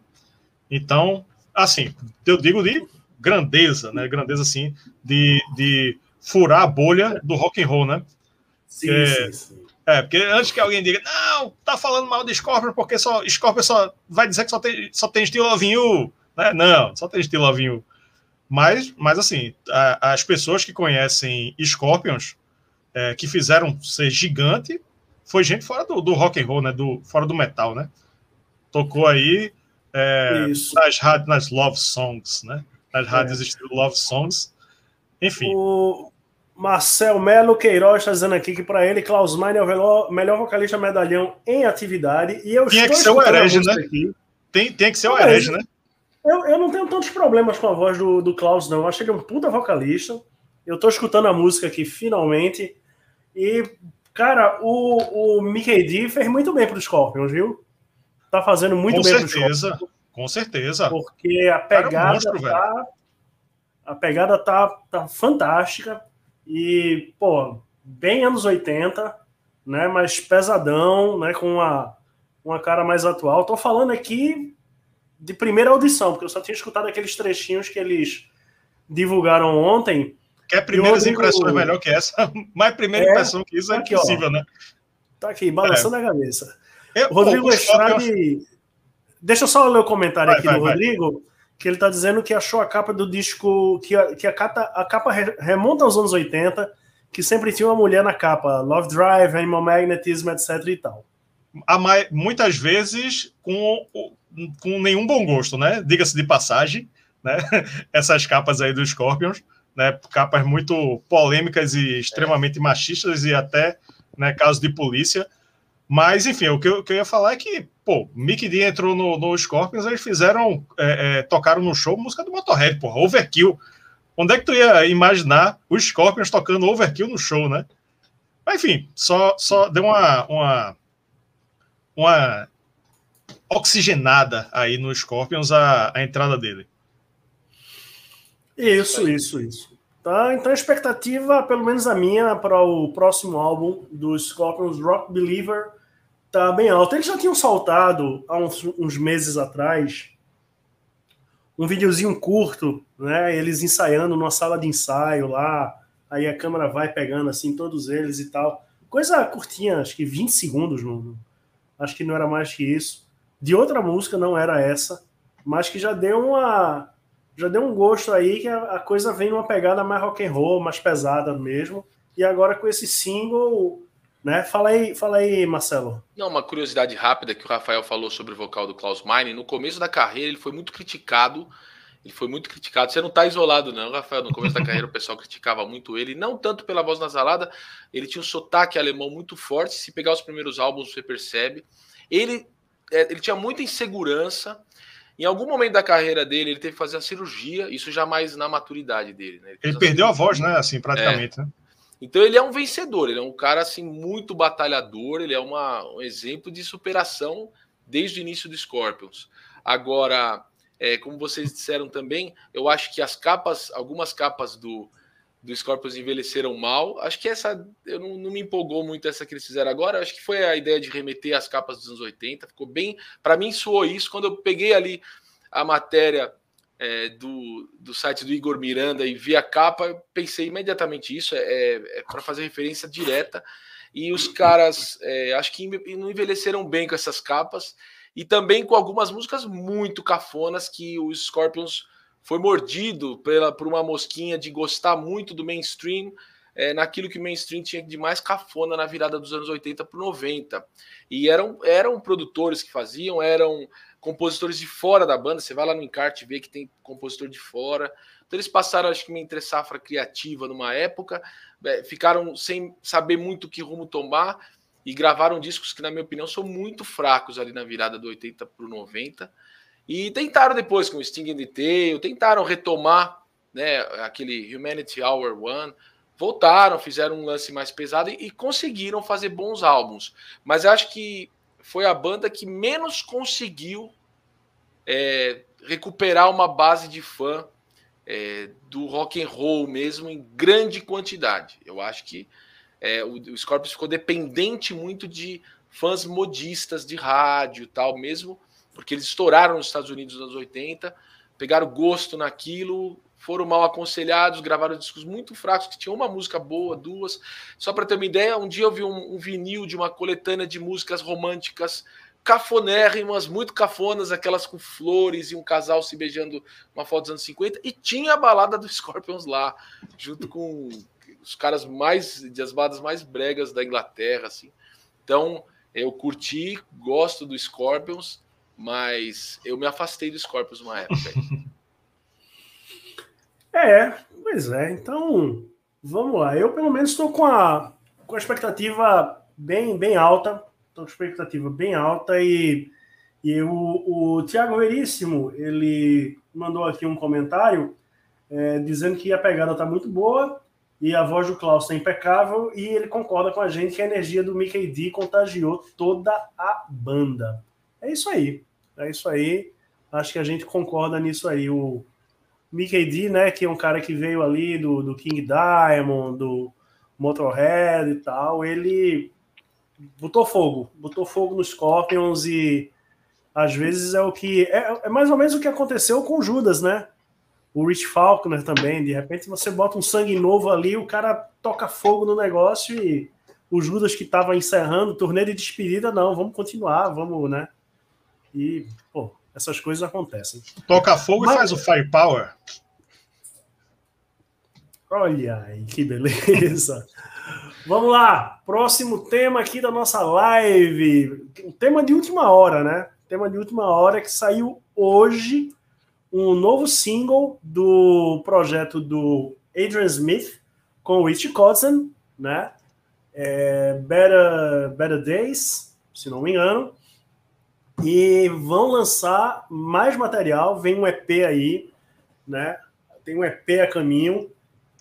Então, assim, eu digo de grandeza, né? Grandeza assim de, de furar a bolha do rock and roll, né? Sim, é, sim, sim. É, porque antes que alguém diga, não, tá falando mal de Scorpion porque só Scorpion só vai dizer que só tem, só tem estilo You, né? Não, só tem estilo You. Mas, mas assim, a, as pessoas que conhecem Scorpions, é, que fizeram ser gigante, foi gente fora do, do rock and roll, né? Do, fora do metal, né? Tocou aí é, nas, nas love songs, né? Nas rádios é. estilo love songs. Enfim. O, Marcel Melo Queiroz está dizendo aqui que para ele Klaus Meine é o melhor vocalista medalhão em atividade. E eu Tinha que ser o herege, né? Aqui. Tem, tem que ser o herege, né? Eu, eu não tenho tantos problemas com a voz do, do Klaus, não. Eu acho ele um puta vocalista. Eu tô escutando a música aqui finalmente. E, cara, o, o Mickey D fez muito bem pro Scorpions, viu? Tá fazendo muito com bem certeza, pro Scorpions. Com certeza. Porque a pegada cara, monstro, tá. Velho. A pegada tá, tá fantástica e, pô, bem anos 80, né? Mas pesadão, né? Com uma, uma cara mais atual. Tô falando aqui de primeira audição, porque eu só tinha escutado aqueles trechinhos que eles divulgaram ontem. Quer primeiras digo... impressões melhor que essa? Mais primeira é, impressão que isso é aqui, impossível, ó, né? Tá aqui, balançando é. a cabeça. Eu, Rodrigo Estrade. Deixa eu só ler o comentário vai, aqui vai, do Rodrigo. Vai que ele está dizendo que achou a capa do disco, que a, que a, capa, a capa remonta aos anos 80, que sempre tinha uma mulher na capa, Love Drive, Animal Magnetism, etc e tal. Mais, muitas vezes com, com nenhum bom gosto, né? Diga-se de passagem, né? Essas capas aí dos Scorpions, né? Capas muito polêmicas e extremamente machistas e até, né, casos de polícia. Mas, enfim, o que eu, o que eu ia falar é que Pô, Mick D entrou no, no Scorpions, eles fizeram, é, é, tocaram no show música do Motorhead, porra, Overkill. Onde é que tu ia imaginar os Scorpions tocando Overkill no show, né? Mas, enfim, só, só deu uma, uma, uma oxigenada aí no Scorpions a, a entrada dele. Isso, isso, isso. Tá, então a expectativa, pelo menos a minha, para o próximo álbum do Scorpions Rock Believer tá bem alto. Eles já tinham soltado há uns, uns meses atrás um videozinho curto, né? Eles ensaiando numa sala de ensaio lá, aí a câmera vai pegando assim todos eles e tal. Coisa curtinha, acho que 20 segundos, não, acho que não era mais que isso. De outra música não era essa, mas que já deu uma já deu um gosto aí que a, a coisa vem numa pegada mais rock and roll, mais pesada mesmo. E agora com esse single né? Fala aí, fala aí, Marcelo. Não, uma curiosidade rápida que o Rafael falou sobre o vocal do Klaus Meine. No começo da carreira, ele foi muito criticado. Ele foi muito criticado. Você não está isolado, não, Rafael. No começo da carreira, o pessoal criticava muito ele. Não tanto pela voz nasalada, ele tinha um sotaque alemão muito forte. Se pegar os primeiros álbuns, você percebe. Ele, é, ele tinha muita insegurança. Em algum momento da carreira dele, ele teve que fazer a cirurgia. Isso já mais na maturidade dele. Né? Ele, ele perdeu a voz, né? Assim, praticamente. É. Né? Então ele é um vencedor, ele é um cara assim muito batalhador, ele é uma, um exemplo de superação desde o início do Scorpions. Agora, é, como vocês disseram também, eu acho que as capas, algumas capas do, do Scorpions envelheceram mal. Acho que essa eu não, não, me empolgou muito essa que eles fizeram agora. Acho que foi a ideia de remeter as capas dos anos 80. Ficou bem. Para mim, soou isso. Quando eu peguei ali a matéria é, do, do site do Igor Miranda e vi a capa, pensei imediatamente isso, é, é, é para fazer referência direta. E os caras, é, acho que não envelheceram bem com essas capas e também com algumas músicas muito cafonas que o Scorpions foi mordido pela, por uma mosquinha de gostar muito do mainstream, é, naquilo que o mainstream tinha de mais cafona na virada dos anos 80 para 90. E eram, eram produtores que faziam, eram compositores de fora da banda. Você vai lá no encarte vê que tem compositor de fora. Então eles passaram, acho que, uma entre safra criativa numa época, é, ficaram sem saber muito que rumo tomar e gravaram discos que, na minha opinião, são muito fracos ali na virada do 80 para o 90. E tentaram depois, com Sting and the Tail, tentaram retomar né, aquele Humanity Hour One, voltaram, fizeram um lance mais pesado e, e conseguiram fazer bons álbuns. Mas acho que foi a banda que menos conseguiu é, recuperar uma base de fã é, do rock and roll mesmo em grande quantidade. Eu acho que é, o, o Scorpions ficou dependente muito de fãs modistas de rádio tal, mesmo porque eles estouraram nos Estados Unidos nos anos 80, pegaram gosto naquilo, foram mal aconselhados, gravaram discos muito fracos, que tinham uma música boa, duas. Só para ter uma ideia, um dia eu vi um, um, vinil de uma coletânea de músicas românticas cafonérrimas, muito cafonas, aquelas com flores e um casal se beijando, uma foto dos anos 50, e tinha a balada do Scorpions lá, junto com os caras mais, das baladas mais bregas da Inglaterra, assim. Então, eu curti, gosto do Scorpions, mas eu me afastei do Scorpions uma época. É, pois é. Então, vamos lá. Eu, pelo menos, estou com a, com a expectativa bem, bem alta. Estou com a expectativa bem alta e, e o, o Tiago Veríssimo, ele mandou aqui um comentário é, dizendo que a pegada está muito boa e a voz do Klaus está impecável e ele concorda com a gente que a energia do Mickey D contagiou toda a banda. É isso aí. É isso aí. Acho que a gente concorda nisso aí. O, Mickey D, né, que é um cara que veio ali do, do King Diamond, do Motorhead e tal, ele botou fogo, botou fogo nos Scorpions e às vezes é o que é, é, mais ou menos o que aconteceu com Judas, né? O Rich Faulkner também, de repente você bota um sangue novo ali, o cara toca fogo no negócio e o Judas que estava encerrando turnê de despedida, não, vamos continuar, vamos, né? E, pô, essas coisas acontecem. Toca fogo Mas... e faz o firepower. Olha aí, que beleza. Vamos lá, próximo tema aqui da nossa live. Um tema de última hora, né? Tema de última hora que saiu hoje um novo single do projeto do Adrian Smith com o Rich Kotzen, né? É Better, Better Days, se não me engano. E vão lançar mais material, vem um EP aí, né? Tem um EP a caminho.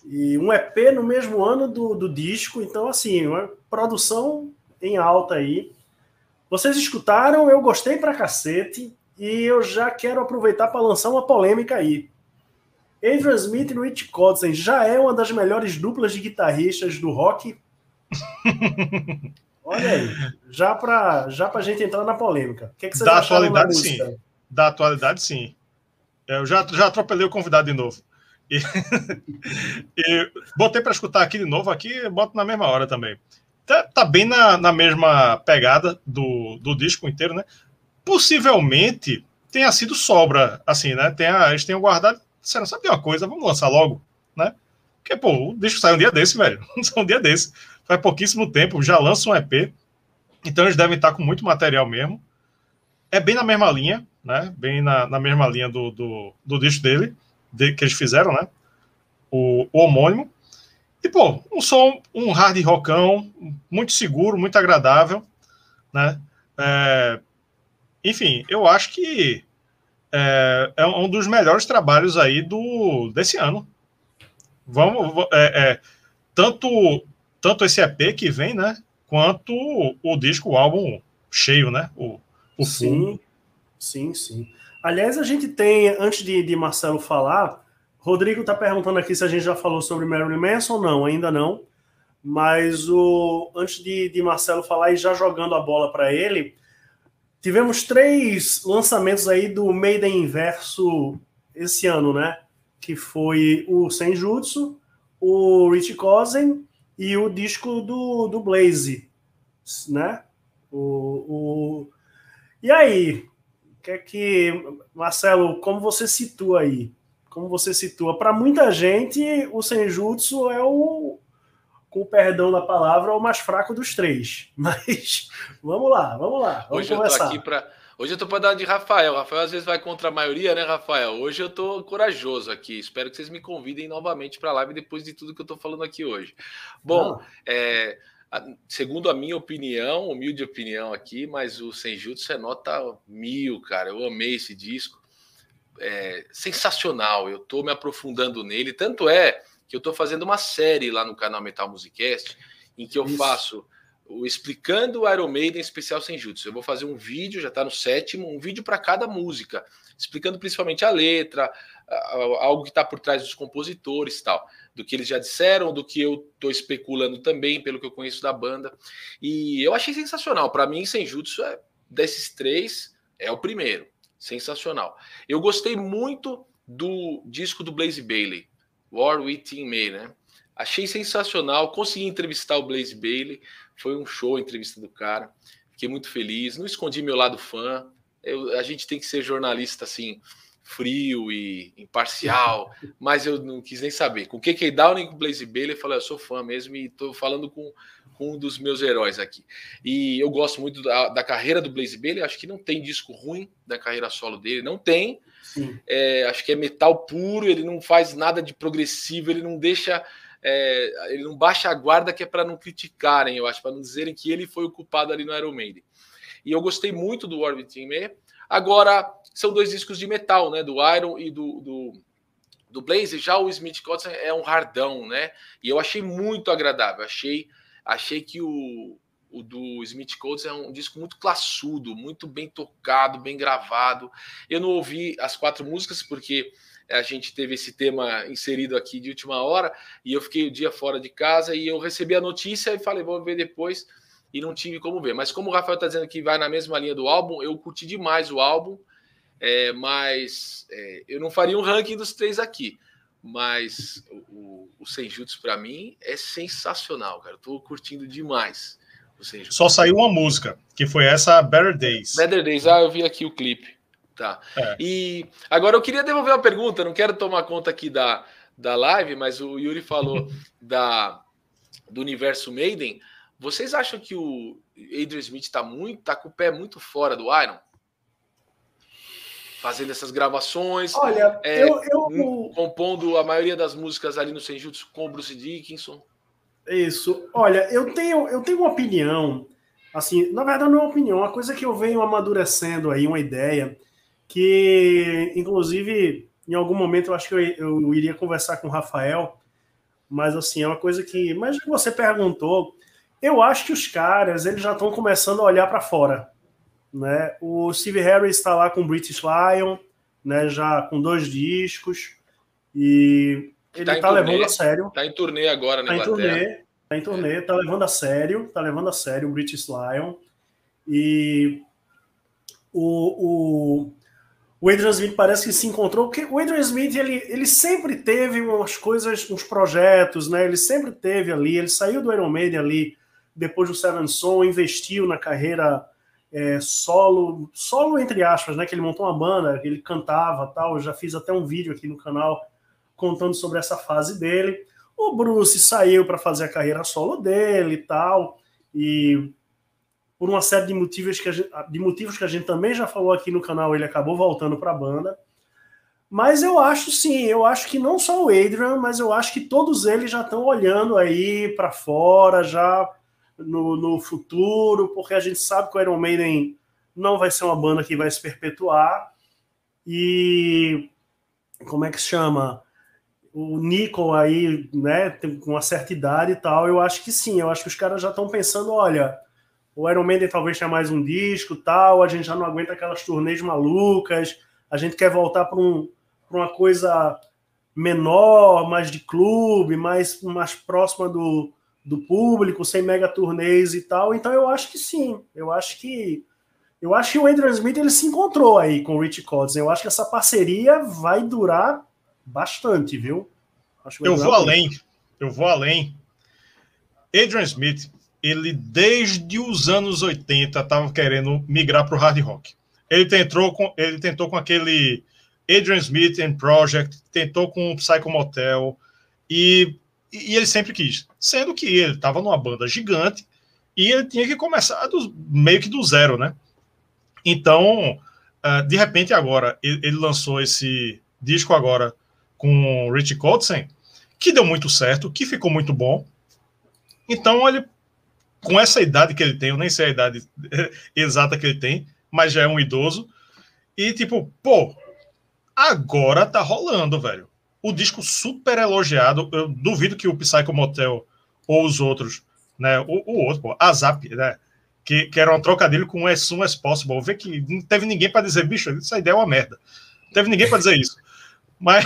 E um EP no mesmo ano do, do disco, então, assim, uma produção em alta aí. Vocês escutaram, eu gostei pra cacete, e eu já quero aproveitar para lançar uma polêmica aí. Adrian Smith e Rich Kotzen já é uma das melhores duplas de guitarristas do rock? Olha aí, já para já a gente entrar na polêmica. O que, é que vocês da atualidade, sim. Da atualidade, sim. Eu já, já atropelei o convidado de novo. E, e botei para escutar aqui de novo, aqui boto na mesma hora também. Tá, tá bem na, na mesma pegada do, do disco inteiro, né? Possivelmente tenha sido sobra, assim, né? Tem a, eles tenham guardado, disseram, sabe uma coisa, vamos lançar logo, né? Porque, pô, o disco sai um dia desse, velho. Sai um dia desse faz pouquíssimo tempo, já lança um EP, então eles devem estar com muito material mesmo. É bem na mesma linha, né? Bem na, na mesma linha do, do, do disco dele, de, que eles fizeram, né? O, o, homônimo. E, pô, um som, um hard rockão, muito seguro, muito agradável, né? É, enfim, eu acho que é, é, um dos melhores trabalhos aí do desse ano. Vamos, é, é tanto tanto esse EP que vem, né? Quanto o disco, o álbum cheio, né? O, o sim, sim, sim. Aliás, a gente tem, antes de, de Marcelo falar, Rodrigo está perguntando aqui se a gente já falou sobre Marilyn Manson. Não, ainda não. Mas o antes de, de Marcelo falar e já jogando a bola para ele, tivemos três lançamentos aí do Maiden Inverso esse ano, né? Que foi o Senjutsu, o Rich Kozen e o disco do, do Blaze, né? O, o... E aí, que é que, Marcelo, como você situa aí? Como você situa? Para muita gente, o Senjutsu é o, com o perdão da palavra, o mais fraco dos três. Mas vamos lá, vamos lá. Vamos Hoje conversar. eu tô aqui para Hoje eu tô para dar de Rafael. Rafael às vezes vai contra a maioria, né, Rafael? Hoje eu tô corajoso aqui. Espero que vocês me convidem novamente para a live depois de tudo que eu tô falando aqui hoje. Bom, é, segundo a minha opinião, humilde opinião aqui, mas o Senjutsu é nota mil, cara. Eu amei esse disco. É, sensacional. Eu tô me aprofundando nele. Tanto é que eu tô fazendo uma série lá no canal Metal Musicast em que eu Isso. faço o explicando o Iron Maiden especial sem jutsu. Eu vou fazer um vídeo, já está no sétimo, um vídeo para cada música, explicando principalmente a letra, algo que está por trás dos compositores, tal, do que eles já disseram, do que eu estou especulando também, pelo que eu conheço da banda. E eu achei sensacional. Para mim, sem jutsu é desses três é o primeiro, sensacional. Eu gostei muito do disco do Blaze Bailey, War with May, né? Achei sensacional, consegui entrevistar o Blaze Bailey. Foi um show a entrevista do cara. Fiquei muito feliz. Não escondi meu lado fã. Eu, a gente tem que ser jornalista assim, frio e imparcial, mas eu não quis nem saber. Com o KK Downing com o Blaze Bailey, eu falei, eu sou fã mesmo e estou falando com, com, um dos meus heróis aqui. E eu gosto muito da, da, carreira do Blaze Bailey, acho que não tem disco ruim da carreira solo dele, não tem. É, acho que é metal puro, ele não faz nada de progressivo, ele não deixa é, ele não baixa a guarda que é para não criticarem, eu acho, para não dizerem que ele foi o culpado ali no Iron Maiden. E eu gostei muito do Orbiting Me. Agora, são dois discos de metal, né? Do Iron e do, do, do Blaze. Já o Smith Cotton é um hardão, né? E eu achei muito agradável. Achei, achei que o, o do Smith Coates é um disco muito classudo, muito bem tocado, bem gravado. Eu não ouvi as quatro músicas porque a gente teve esse tema inserido aqui de última hora e eu fiquei o dia fora de casa e eu recebi a notícia e falei, vou ver depois e não tive como ver. Mas como o Rafael está dizendo que vai na mesma linha do álbum, eu curti demais o álbum, é, mas é, eu não faria um ranking dos três aqui. Mas o, o Senjutsu para mim é sensacional, cara. Estou curtindo demais. Só saiu uma música, que foi essa Better Days. Better Days, ah, eu vi aqui o clipe. Tá. É. E agora eu queria devolver uma pergunta, não quero tomar conta aqui da, da live, mas o Yuri falou da, do universo Maiden. Vocês acham que o Adrian Smith está muito, tá com o pé muito fora do Iron? Fazendo essas gravações, Olha, é, eu, eu, compondo a maioria das músicas ali no Senjutsu com o Bruce Dickinson. Isso. Olha, eu tenho, eu tenho uma opinião, assim, na verdade não é uma opinião, uma coisa que eu venho amadurecendo aí, uma ideia, que inclusive em algum momento eu acho que eu, eu iria conversar com o Rafael, mas assim, é uma coisa que, mas que você perguntou, eu acho que os caras, eles já estão começando a olhar para fora, né? O Steve Harris está lá com o British Lion, né, já com dois discos e ele está tá levando a sério. Tá em turnê agora na tá Inglaterra. Em turnê, tá em turnê, tá levando a sério, tá levando a sério o British Lion e o, o o Adrian Smith parece que se encontrou, porque o Adrian Smith ele, ele sempre teve umas coisas, uns projetos, né? Ele sempre teve ali, ele saiu do Iron Maiden ali depois do Seven Son, investiu na carreira é, solo, solo entre aspas, né? Que ele montou uma banda, ele cantava, tal. Eu já fiz até um vídeo aqui no canal contando sobre essa fase dele. O Bruce saiu para fazer a carreira solo dele e tal, e por uma série de motivos, que a gente, de motivos que a gente também já falou aqui no canal, ele acabou voltando para a banda. Mas eu acho sim, eu acho que não só o Adrian, mas eu acho que todos eles já estão olhando aí para fora, já no, no, futuro, porque a gente sabe que o Iron Maiden não vai ser uma banda que vai se perpetuar. E como é que se chama? O Nico aí, né, com uma certa idade e tal, eu acho que sim, eu acho que os caras já estão pensando, olha, o Iron Maiden talvez tenha mais um disco tal, a gente já não aguenta aquelas turnês malucas, a gente quer voltar para um, uma coisa menor, mais de clube, mais, mais próxima do, do público, sem mega turnês e tal. Então eu acho que sim, eu acho que eu acho que o Adrian Smith ele se encontrou aí com o Rich Codson. Eu acho que essa parceria vai durar bastante, viu? eu vou além, eu vou além. Adrian Smith ele desde os anos 80 estava querendo migrar para o hard rock. Ele tentou com ele tentou com aquele Adrian Smith and Project, tentou com o Psycho Motel e e ele sempre quis. Sendo que ele estava numa banda gigante e ele tinha que começar do, meio que do zero, né? Então, uh, de repente, agora, ele, ele, lançou esse disco agora com Rich Kotzen, que deu muito certo, que ficou muito bom. Então, ele, com essa idade que ele tem, eu nem sei a idade exata que ele tem, mas já é um idoso. E, tipo, pô, agora tá rolando, velho. O disco super elogiado. Eu duvido que o Psycho Motel ou os outros, né? O, o outro, pô, a Zap, né? Que, que era um trocadilho com as soon as possible. Vê que não teve ninguém para dizer, bicho, essa ideia é uma merda. Não teve ninguém para dizer isso. Mas,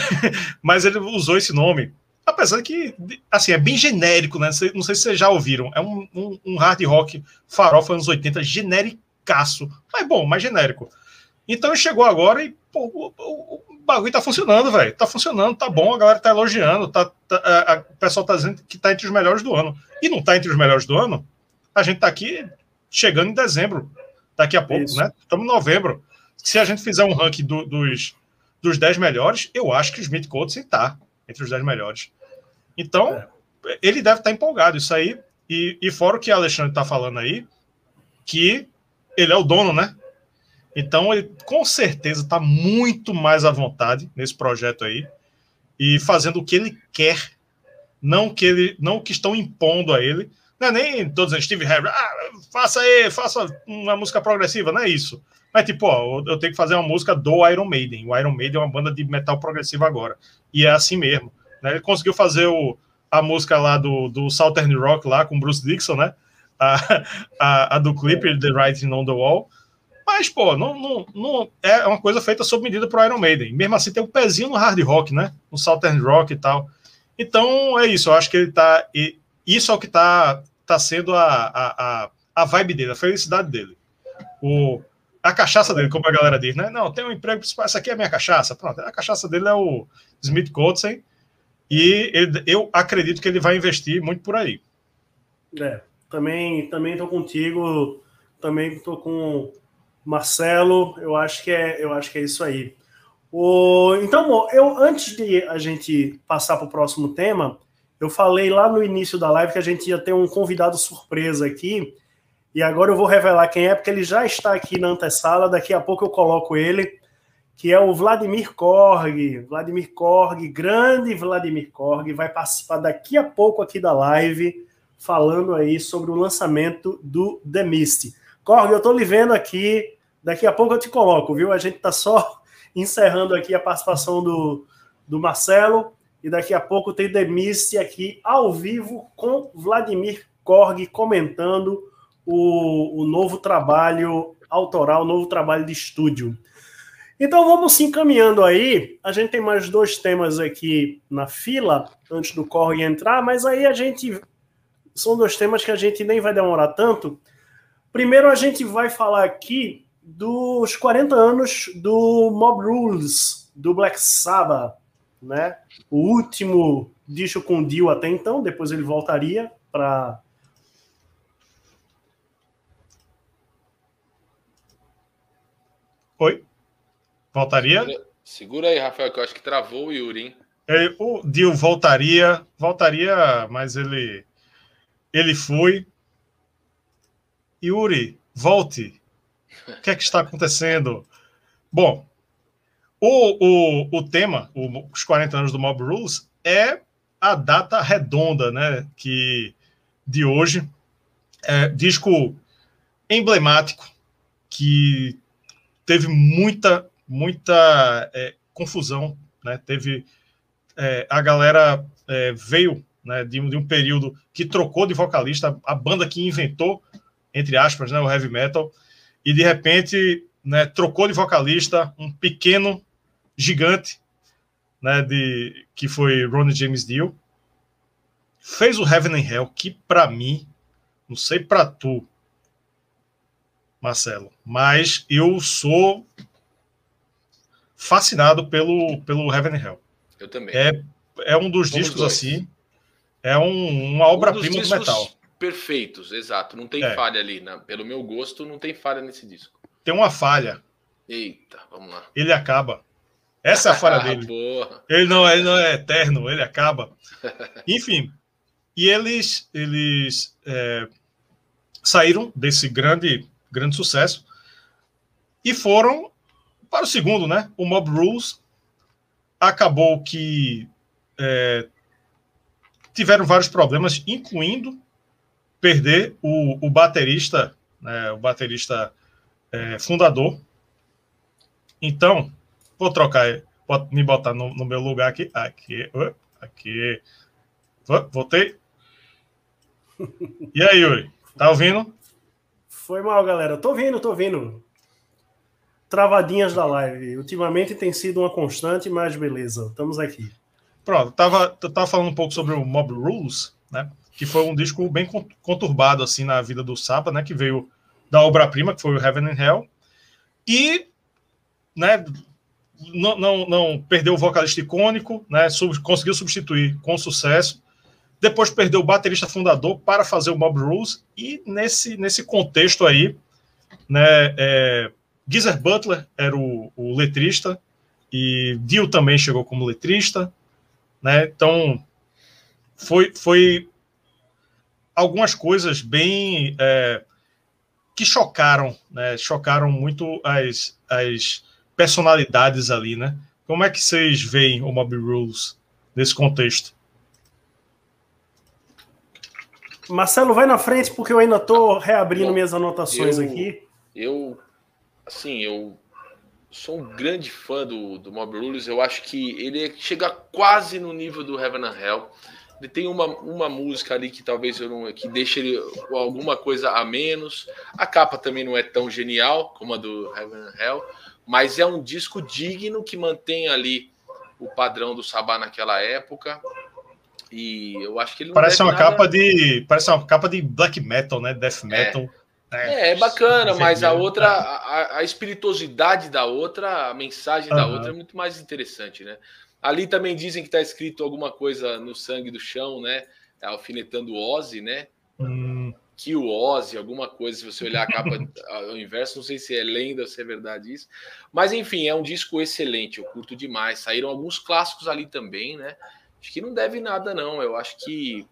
mas ele usou esse nome. Apesar que, assim, é bem genérico, né? Não sei se vocês já ouviram. É um, um, um hard rock farofa anos 80, genericaço. Mas bom, mais genérico. Então chegou agora e pô, o, o, o, bagulho tá funcionando, velho. Tá funcionando, tá bom, a galera tá elogiando, tá, tá a, a, o pessoal tá dizendo que tá entre os melhores do ano. E não tá entre os melhores do ano, a gente tá aqui chegando em dezembro, daqui a pouco, Isso. né? Estamos em novembro. Se a gente fizer um ranking do, dos, dos 10 melhores, eu acho que o Smith Coates tá entre os 10 melhores. Então, é. ele deve estar tá empolgado, isso aí. E, e fora o que a Alexandre tá falando aí, que ele é o dono, né? Então, ele com certeza está muito mais à vontade nesse projeto aí e fazendo o que ele quer, não que ele, não o que estão impondo a ele. Não é nem todos os Steve Harris, ah, faça aí, faça uma música progressiva, não é isso. Mas tipo, ó, eu tenho que fazer uma música do Iron Maiden. O Iron Maiden é uma banda de metal progressivo agora. E é assim mesmo. Né? Ele conseguiu fazer o, a música lá do, do Southern Rock lá com Bruce Dixon, né? A, a, a do clipe The Writing on the Wall. Mas, pô, não, não, não é uma coisa feita sob medida para Iron Maiden. Mesmo assim, tem um pezinho no hard rock, né? No Southern Rock e tal. Então, é isso. Eu acho que ele tá. Isso é o que tá, tá sendo a, a, a, vibe dele, a felicidade dele. O, a cachaça dele, como a galera diz, né? Não, tem um emprego principal, essa aqui é a minha cachaça. Pronto, a cachaça dele é o Smith Coates, e ele, eu acredito que ele vai investir muito por aí. É, também também tô contigo, também tô com Marcelo, eu acho que é, eu acho que é isso aí. O, então, eu antes de a gente passar para o próximo tema, eu falei lá no início da live que a gente ia ter um convidado surpresa aqui, e agora eu vou revelar quem é, porque ele já está aqui na antessala, daqui a pouco eu coloco ele, que é o Vladimir Korg. Vladimir Korg, grande Vladimir Korg, vai participar daqui a pouco aqui da live, falando aí sobre o lançamento do The Mist. Korg, eu estou lhe vendo aqui, daqui a pouco eu te coloco, viu? A gente está só encerrando aqui a participação do, do Marcelo, e daqui a pouco tem Demisse aqui ao vivo com Vladimir Korg comentando o, o novo trabalho autoral, o novo trabalho de estúdio. Então vamos se encaminhando aí. A gente tem mais dois temas aqui na fila antes do Korg entrar, mas aí a gente são dois temas que a gente nem vai demorar tanto. Primeiro, a gente vai falar aqui dos 40 anos do Mob Rules, do Black Sabbath, né? O último disco com Dio até então, depois ele voltaria para Oi? Voltaria? Segura, segura, aí, Rafael, que eu acho que travou o Yuri, hein? É, o Dio voltaria, voltaria, mas ele ele foi, Yuri, volte. O que é que está acontecendo? Bom, o, o, o tema, os 40 anos do Mob Rules, é a data redonda, né? Que de hoje é disco emblemático que teve muita muita é, confusão, né? Teve é, a galera é, veio né, de, de, um período que trocou de vocalista, a banda que inventou entre aspas, né, o heavy metal, e de repente né, trocou de vocalista um pequeno gigante, né, de, que foi Ronnie James Dio, fez o Heaven and Hell, que para mim, não sei para tu, Marcelo, mas eu sou fascinado pelo, pelo Heaven and Hell. Eu também. É, é um dos discos dois. assim, é um, uma obra-prima um do metal perfeitos, exato. Não tem é. falha ali. Né? Pelo meu gosto, não tem falha nesse disco. Tem uma falha. Eita, vamos lá. Ele acaba. Essa é a falha dele. Ele não, ele não é eterno, ele acaba. Enfim, E eles, eles é, saíram desse grande, grande sucesso e foram para o segundo, né? O Mob Rules acabou que é, tiveram vários problemas, incluindo perder o, o baterista, né, o baterista é, fundador. Então, vou trocar, vou me botar no, no meu lugar aqui. Aqui, aqui. Voltei. E aí, Yuri? Tá ouvindo? Foi mal, galera. Tô ouvindo, tô ouvindo travadinhas da live. Ultimamente tem sido uma constante, mas beleza, estamos aqui. Pronto, tava, tava falando um pouco sobre o Mob Rules, né? Que foi um disco bem conturbado assim na vida do Sapa, né? Que veio da obra-prima, que foi o Heaven and Hell. E, né, não, não, não perdeu o vocalista icônico, né? Sub, conseguiu substituir com sucesso. Depois perdeu o baterista fundador para fazer o Mob Rules. E nesse, nesse contexto aí, né, é, Geezer Butler era o, o letrista e Dio também chegou como letrista, né? Então foi, foi algumas coisas bem é, que chocaram, né? Chocaram muito as, as personalidades ali, né? Como é que vocês veem o Mob Rules nesse contexto? Marcelo, vai na frente porque eu ainda estou reabrindo Bom, minhas anotações eu, aqui. Eu assim, eu sou um grande fã do, do Mob Rules. Eu acho que ele chega quase no nível do Heaven and Hell. Ele tem uma, uma música ali que talvez eu não. que deixa ele alguma coisa a menos. A capa também não é tão genial como a do Heaven and Hell, mas é um disco digno que mantém ali o padrão do Sabá naquela época. E eu acho que ele parece uma nada... capa de parece uma capa de black metal, né? Death é. metal. É. É, é bacana, mas a outra, a, a, espirituosidade da outra, a mensagem uhum. da outra é muito mais interessante, né? Ali também dizem que está escrito alguma coisa no sangue do chão, né? Alfinetando o Ozzy, né? Hum. Que o Ozzy, alguma coisa, se você olhar a capa ao inverso, não sei se é lenda ou se é verdade isso. Mas enfim, é um disco excelente, eu curto demais. Saíram alguns clássicos ali também, né? Acho que não deve nada, não. Eu acho que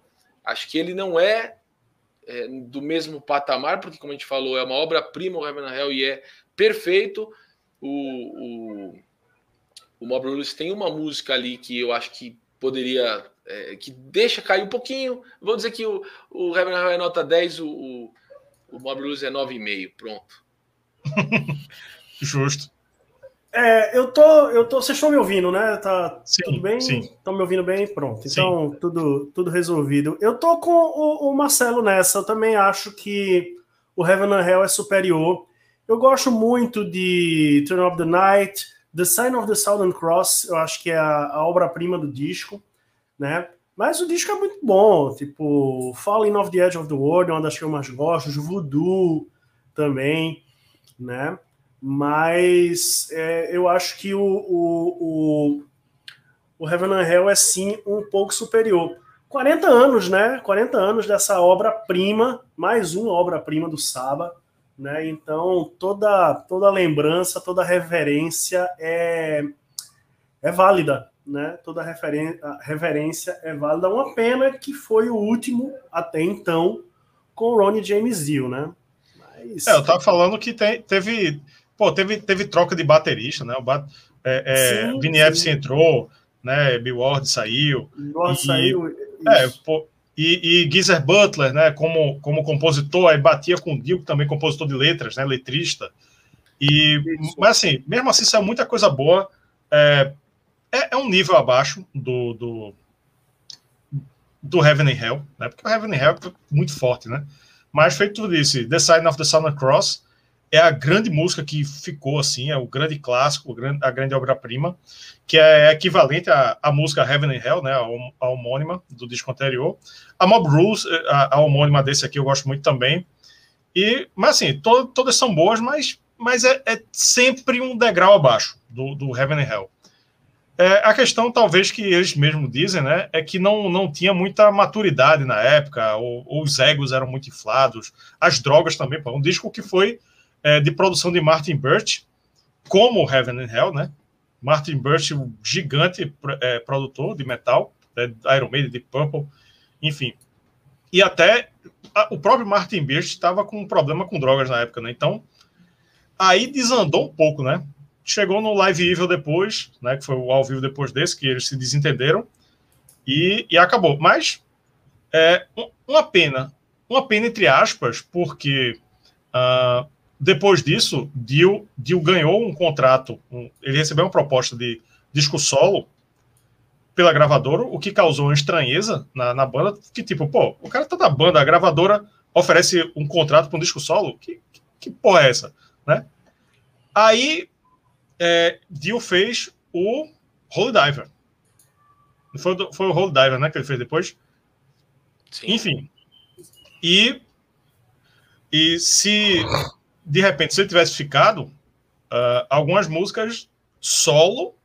acho que ele não é é, do mesmo patamar, porque, como a gente falou, é uma obra-prima o Heaven and Hell e é perfeito. O, o, o Mob Rules tem uma música ali que eu acho que poderia. É, que deixa cair um pouquinho. Vou dizer que o, o Heaven and Hell é nota 10, o, o, o Mob Rules é 9,5. Pronto. Justo. É, eu tô, eu tô. Vocês estão me ouvindo, né? Tá sim, tudo bem? Sim. Estão me ouvindo bem? Pronto. Então, sim. tudo, tudo resolvido. Eu tô com o, o, Marcelo nessa. Eu também acho que o Heaven and Hell é superior. Eu gosto muito de Turn of the Night, The Sign of the Southern Cross. Eu acho que é a, a obra-prima do disco, né? Mas o disco é muito bom. Tipo, Falling of the Edge of the World é uma das que eu mais gosto. Voodoo também, né? Mas é, eu acho que o, o, o, o Heaven and Hell é sim um pouco superior. 40 anos, né? 40 anos dessa obra-prima, mais uma obra-prima do Saba, né? Então toda toda lembrança, toda reverência é é válida, né? Toda reverência é válida. Uma pena que foi o último até então com o Ronnie James Dio, né? Mas... É, eu tava falando que teve Pô, teve, teve troca de baterista, né? O bat, é, é, Vini entrou, né? Bill Ward saiu. Ward saiu. É, pô, e, e Geezer Butler, né? Como, como compositor, aí batia com o Dio, também compositor de letras, né? Letrista. E, mas assim, mesmo assim, saiu muita coisa boa. É, é, é, um nível abaixo do, do, do Heaven and Hell, né? Porque o Heaven and Hell é muito forte, né? Mas feito tudo isso, The Sign of the Southern Cross, é a grande música que ficou assim, é o grande clássico, a grande obra-prima, que é equivalente à, à música Heaven and Hell, né, a, homônima do disco anterior. A Mob Rules, a, a, homônima desse aqui, eu gosto muito também. E, mas assim, to, todas são boas, mas, mas é, é, sempre um degrau abaixo do, do Heaven and Hell. É, a questão, talvez, que eles mesmos dizem, né, é que não, não tinha muita maturidade na época, ou, ou os egos eram muito inflados, as drogas também, pô, um disco que foi é, de produção de Martin Birch, como Heaven and Hell, né? Martin Birch, um gigante é, produtor de metal, é, Iron Maiden, de Purple, enfim. e até a, o próprio Martin Birch estava com um problema com drogas na época, né? Então, aí desandou um pouco, né? Chegou no Live Evil depois, né? Que foi o ao vivo depois desse, que eles se desentenderam, e, e acabou. Mas é uma pena, uma pena entre aspas, porque uh, depois disso, Dio, Dio ganhou um contrato, um, ele recebeu uma proposta de disco solo pela gravadora, o que causou uma estranheza na, na banda, que tipo, pô, o cara tá da banda, a gravadora oferece um contrato para um disco solo, que, que, que porra é essa, né? Aí, é, Dio fez o Holy Diver. Foi, foi o Holy Diver, né, que ele fez depois? Sim. Enfim. E, e se de repente, se ele tivesse ficado, uh, algumas músicas solo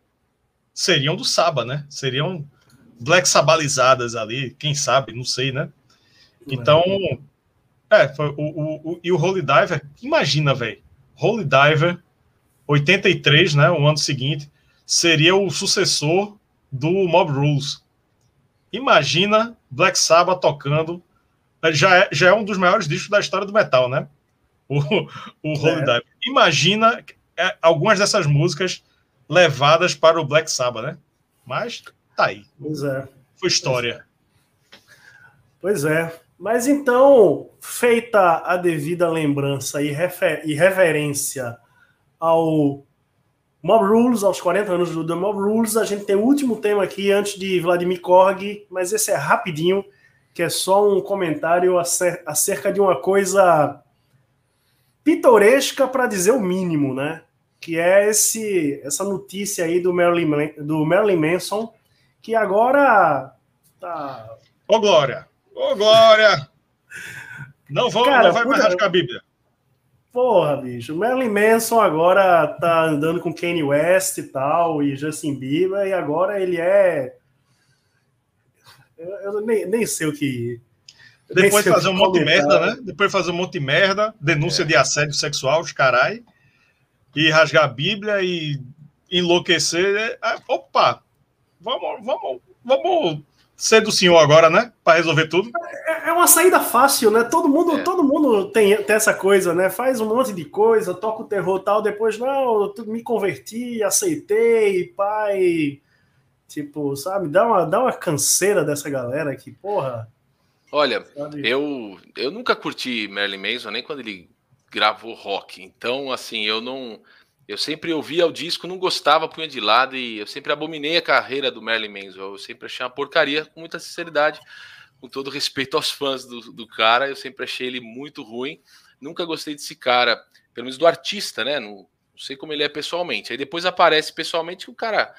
seriam do Saba, né? Seriam black sabalizadas ali, quem sabe, não sei, né? Então, é, foi o, o, o, e o Holy Diver, imagina, velho, Holy Diver, 83, né, o ano seguinte, seria o sucessor do Mob Rules. Imagina Black Sabbath tocando, já é, já é um dos maiores discos da história do metal, né? O, o Holy é. Diver. Imagina é, algumas dessas músicas levadas para o Black Sabbath, né? Mas tá aí. Pois é. Foi história. Pois é. Mas então, feita a devida lembrança e, refer e reverência ao Mob Rules, aos 40 anos do The Mob Rules, a gente tem o último tema aqui antes de Vladimir Korg, mas esse é rapidinho, que é só um comentário acerca de uma coisa pitoresca para dizer o mínimo, né? Que é esse essa notícia aí do Marilyn, do Marilyn Manson, que agora tá. Ô, Glória! Ô, Glória! Não, vamos, Cara, não vai mais rasgar a Bíblia. Porra, bicho. O Marilyn Manson agora tá andando com Kanye West e tal, e Justin Bieber, e agora ele é. Eu, eu nem, nem sei o que. Depois fazer um monte de merda, né? Depois fazer um monte de merda, denúncia é. de assédio sexual, os carai, e rasgar a Bíblia e enlouquecer. É, é, opa, vamos, vamos, vamos ser do senhor agora, né? Para resolver tudo. É, é, uma saída fácil, né? Todo mundo, é. todo mundo tem, tem essa coisa, né? Faz um monte de coisa, toca o terror tal, depois, não, eu me converti, aceitei, pai. Tipo, sabe? Dá uma, dá uma canseira dessa galera que, porra. Olha, eu, eu nunca curti Marilyn Manson, nem quando ele gravou rock. Então, assim, eu não. Eu sempre ouvia o disco, não gostava, punha de lado e eu sempre abominei a carreira do Marilyn Manson. Eu sempre achei uma porcaria, com muita sinceridade, com todo respeito aos fãs do, do cara. Eu sempre achei ele muito ruim. Nunca gostei desse cara, pelo menos do artista, né? Não, não sei como ele é pessoalmente. Aí depois aparece pessoalmente que o cara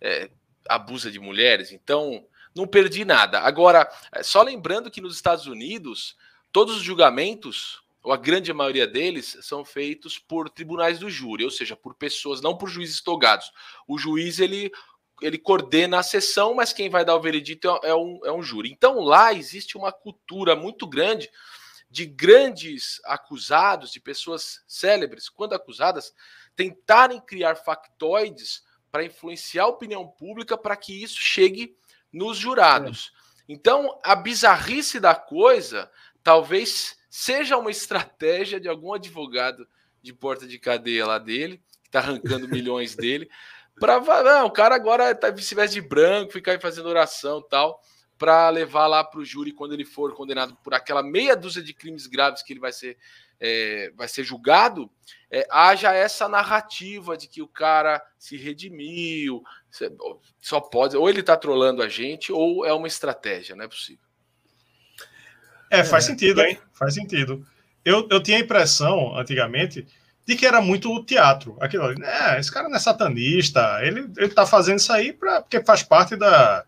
é, abusa de mulheres. Então, não perdi nada. Agora, é, só lembrando que nos Estados Unidos, todos os julgamentos, ou a grande maioria deles, são feitos por tribunais do júri, ou seja, por pessoas, não por juízes togados. O juiz, ele, ele coordena a sessão, mas quem vai dar o veredito é, é um, é um júri. Então, lá existe uma cultura muito grande de grandes acusados, de pessoas célebres, quando acusadas, tentarem criar factoides para influenciar a opinião pública para que isso chegue nos jurados. É. Então, a bizarrice da coisa talvez seja uma estratégia de algum advogado de porta de cadeia lá dele, que está arrancando milhões dele, para não, o cara agora tá, se veste de branco, ficar fazendo oração tal, para levar lá para o júri quando ele for condenado por aquela meia dúzia de crimes graves que ele vai ser é, vai ser julgado, é, haja essa narrativa de que o cara se redimiu, só pode, ou ele está trolando a gente, ou é uma estratégia, não é possível. É, faz é, sentido, hein? Faz sentido. Eu, eu tinha a impressão, antigamente, de que era muito teatro. Aquilo ali, é, esse cara não é satanista, ele, ele tá fazendo isso aí pra, porque faz parte da,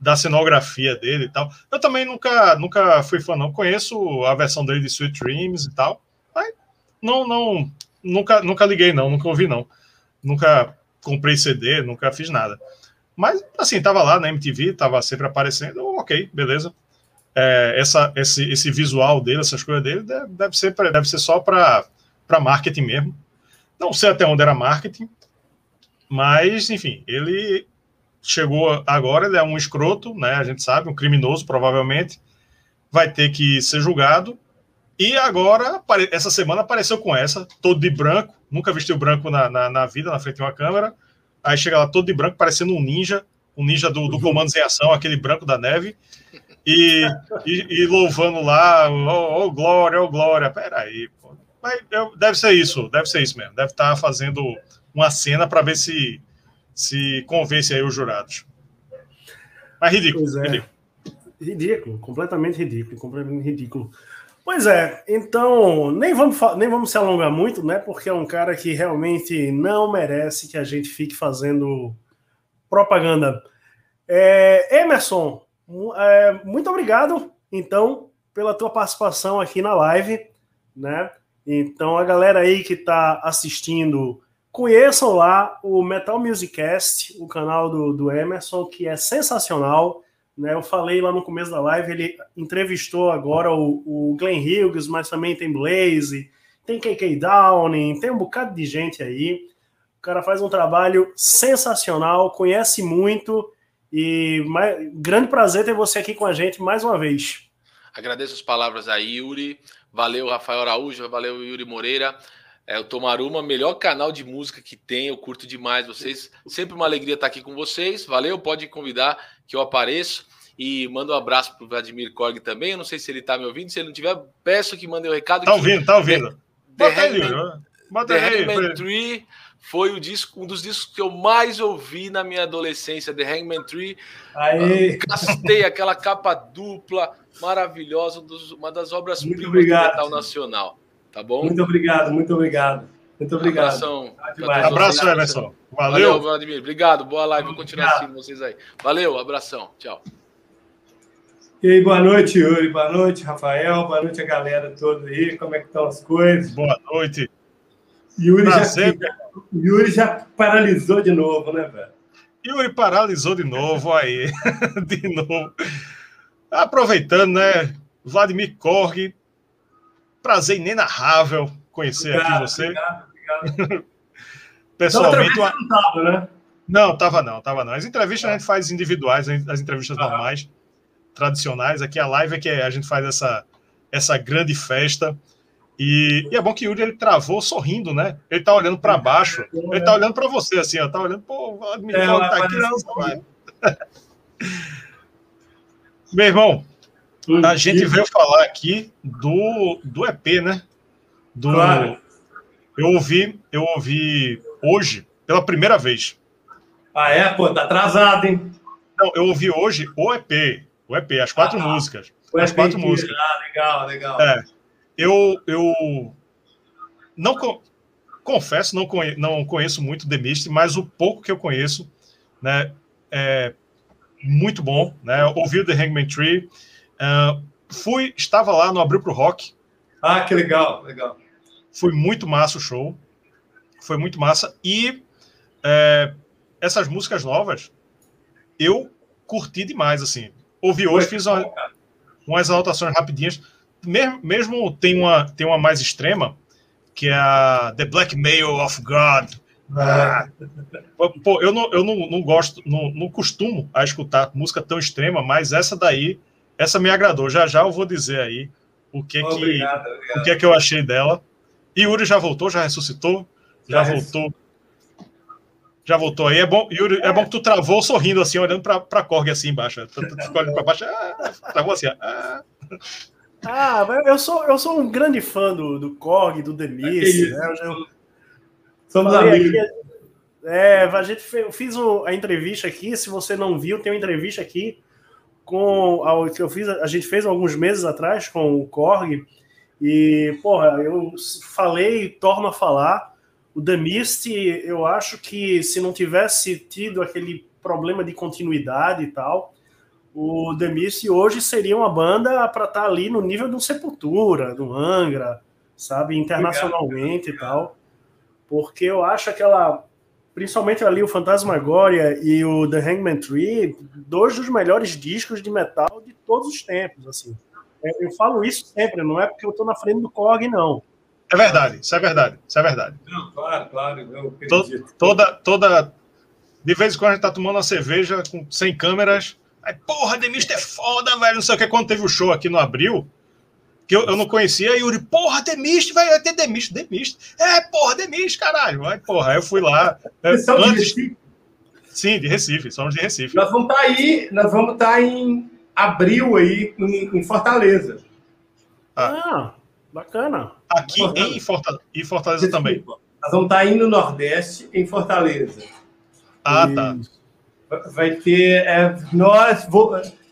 da cenografia dele e tal. Eu também nunca, nunca fui fã, não. Conheço a versão dele de Sweet Dreams e tal. Mas não, não, nunca, nunca liguei, não, nunca ouvi, não. Nunca comprei CD, nunca fiz nada. Mas, assim, tava lá na MTV, tava sempre aparecendo, ok, beleza. É, essa, esse, esse visual dele, essas coisas dele, deve, ser, deve ser só para marketing mesmo. Não sei até onde era marketing, mas, enfim, ele chegou agora, ele é um escroto, né? A gente sabe, um criminoso, provavelmente. vai ter que ser julgado. E agora, essa semana apareceu com essa, todo de branco, nunca vestiu branco na, na, na vida, na frente de uma câmera. Aí chega lá todo de branco, parecendo um ninja, um ninja do, do Comandos em Ação, aquele branco da neve. E, e, e louvando lá, oh, oh, glória, oh, glória. Peraí, pô. Mas deve ser isso, deve ser isso mesmo. Deve estar fazendo uma cena para ver se, se convence aí os jurados. Mas ridículo, é. ridículo. Ridículo, completamente ridículo, completamente ridículo. Pois é, então nem vamos, nem vamos se alongar muito, né? Porque é um cara que realmente não merece que a gente fique fazendo propaganda. É, Emerson, é, muito obrigado, então, pela tua participação aqui na live, né? Então, a galera aí que está assistindo, conheçam lá o Metal Musicast, o canal do, do Emerson, que é sensacional. Né, eu falei lá no começo da live, ele entrevistou agora o, o Glenn Hughes, mas também tem Blaze, tem KK Downing, tem um bocado de gente aí. O cara faz um trabalho sensacional, conhece muito e mais, grande prazer ter você aqui com a gente mais uma vez. Agradeço as palavras a Yuri, valeu Rafael Araújo, valeu Yuri Moreira. É o Tomaruma, melhor canal de música que tem, eu curto demais vocês. Sempre uma alegria estar aqui com vocês. Valeu, pode convidar que eu apareço. E manda um abraço para o Vladimir Korg também. Eu não sei se ele está me ouvindo. Se ele não tiver, peço que mande o um recado. Tá ouvindo, tá ouvindo. The, The Hangman, The Hangman Tree foi o disco, um dos discos que eu mais ouvi na minha adolescência, The Hangman Tree. Aí. Castei aquela capa dupla maravilhosa, uma das obras-primas do metal nacional. Tá bom? Muito obrigado, muito obrigado. Muito obrigado. Abração. Abraço, Emerson. Valeu. Valeu, Vladimir. Obrigado. Boa live. Vou continuar assistindo vocês aí. Valeu, abração. Tchau. E aí, boa noite, Yuri. Boa noite, Rafael. Boa noite a galera toda aí. Como é que estão as coisas? Boa noite. Yuri, já, Yuri já paralisou de novo, né, velho? Yuri paralisou de novo aí. de novo. Aproveitando, né? Vladimir Korg, prazer inenarrável conhecer obrigado, aqui você. Obrigado, obrigado. Pessoalmente. Uma... Não tava, né? Não, tava não, tava não. As entrevistas a gente faz individuais, as entrevistas ah. normais, tradicionais. Aqui a live é que a gente faz essa, essa grande festa. E, e, é bom que o Yuri ele travou sorrindo, né? Ele tá olhando para baixo. Ele tá olhando para você, assim, ó. Tá olhando, pô, me é, tá aqui não, Meu irmão, a gente veio falar aqui do, do EP, né? Do, claro. Eu ouvi, eu ouvi hoje pela primeira vez. Ah, é? Pô, tá atrasado, hein? Não, eu ouvi hoje o EP. O EP, as quatro ah, músicas. As EP quatro músicas. Ah, legal, legal. É. Eu, eu não confesso, não, conhe, não conheço muito The Mist, mas o pouco que eu conheço, né, é muito bom, né? Ouvi o The Hangman Tree, Uh, fui, estava lá no Abril pro Rock. Ah, que legal, legal. Foi muito massa o show. Foi muito massa. E é, essas músicas novas, eu curti demais, assim. Ouvi hoje, fiz uma, umas anotações rapidinhas. Mesmo, mesmo tem, uma, tem uma mais extrema, que é a The Blackmail of God. Ah, pô, eu não, eu não, não gosto, não, não costumo a escutar música tão extrema, mas essa daí essa me agradou. Já já eu vou dizer aí o que que obrigado, obrigado. o que é que eu achei dela. E Yuri já voltou, já ressuscitou, já, já voltou. Já voltou aí. É bom, Yuri, é. é bom que tu travou sorrindo assim, olhando para para Korg assim embaixo. Tu, tu, tu olhando para baixo, ah, travou assim. Ah. ah, eu sou eu sou um grande fã do, do Korg, do Demis, é né? Eu, Somos amigos. Aqui, é, a gente fez, eu fiz a entrevista aqui. Se você não viu, tem uma entrevista aqui com a, que eu fiz, a gente fez alguns meses atrás com o Korg, e, porra, eu falei e torno a falar. O The Mist, eu acho que se não tivesse tido aquele problema de continuidade e tal, o The Mist hoje seria uma banda para estar tá ali no nível de um Sepultura, do Angra, sabe, internacionalmente Obrigado. e tal. Porque eu acho aquela principalmente ali o Fantasmagoria e o The Hangman Tree, dois dos melhores discos de metal de todos os tempos, assim. É, eu falo isso sempre, não é porque eu estou na frente do Korg, não. É verdade, isso é verdade, isso é verdade. Não, claro, claro, eu acredito. Toda, toda, de vez em quando a gente está tomando uma cerveja com, sem câmeras, Aí, porra, Demist é foda, velho. Não sei o que. Quando teve o show aqui no Abril, que eu, eu não conhecia, e Yuri, porra, Demist, vai ter Demist, Demist. É, porra, Demist, caralho. Aí, porra, aí eu fui lá. Vocês são antes... de Recife? Sim, de Recife, somos de Recife. Nós vamos estar tá aí, nós vamos estar tá em abril aí, em, Fortaleza. Ah, ah bacana. Aqui Fortaleza. Em, Fortaleza, em Fortaleza Desculpa. também. Nós vamos estar tá aí no Nordeste, em Fortaleza. Ah, e... tá vai ter é, nós,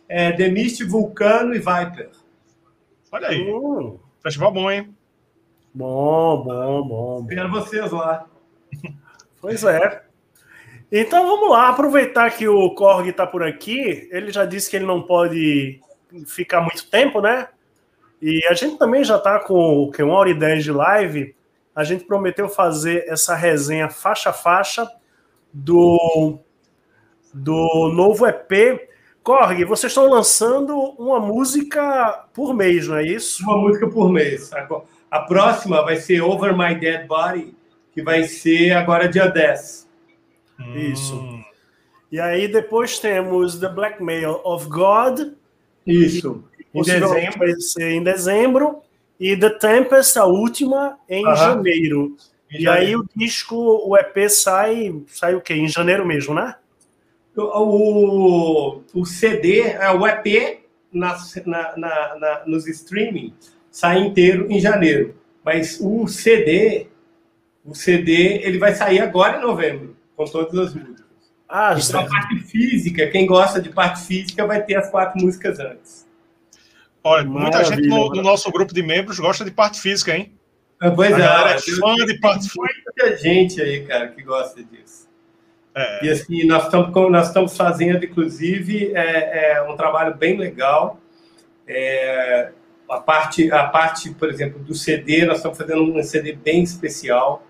é, Demist, Vulcano e Viper. Olha aí. Uh. Festival bom, hein? Bom, bom, bom. Espero vocês lá. Pois é. Então vamos lá, aproveitar que o Korg está por aqui. Ele já disse que ele não pode ficar muito tempo, né? E a gente também já está com que, uma hora e dez de live. A gente prometeu fazer essa resenha faixa a faixa do do novo EP. Korg, vocês estão lançando uma música por mês, não é isso? Uma música por mês. A próxima vai ser Over My Dead Body, que vai ser agora dia 10. Isso. Hum. E aí depois temos The Blackmail of God. Isso. Em dezembro. Vai ser em dezembro. E The Tempest, a última, em janeiro. Em e janeiro. aí o disco, o EP sai, sai o quê? Em janeiro mesmo, né? O, o CD, é, o EP nas, na, na, na, nos streaming sai inteiro em janeiro. Mas o CD, o CD, ele vai sair agora em novembro, com todas as músicas. Ah, então, a parte física, quem gosta de parte física vai ter as quatro músicas antes. Olha, muita Maravilha, gente no, no, nosso grupo de membros gosta de parte física, hein? Ah, pois a é, é fã de parte física. Muita gente aí, cara, que gosta disso. É. E assim, nós estamos, nós estamos fazendo, inclusive, é, é um trabalho bem legal. É, a, parte, a parte, por exemplo, do CD, nós estamos fazendo um CD bem especial,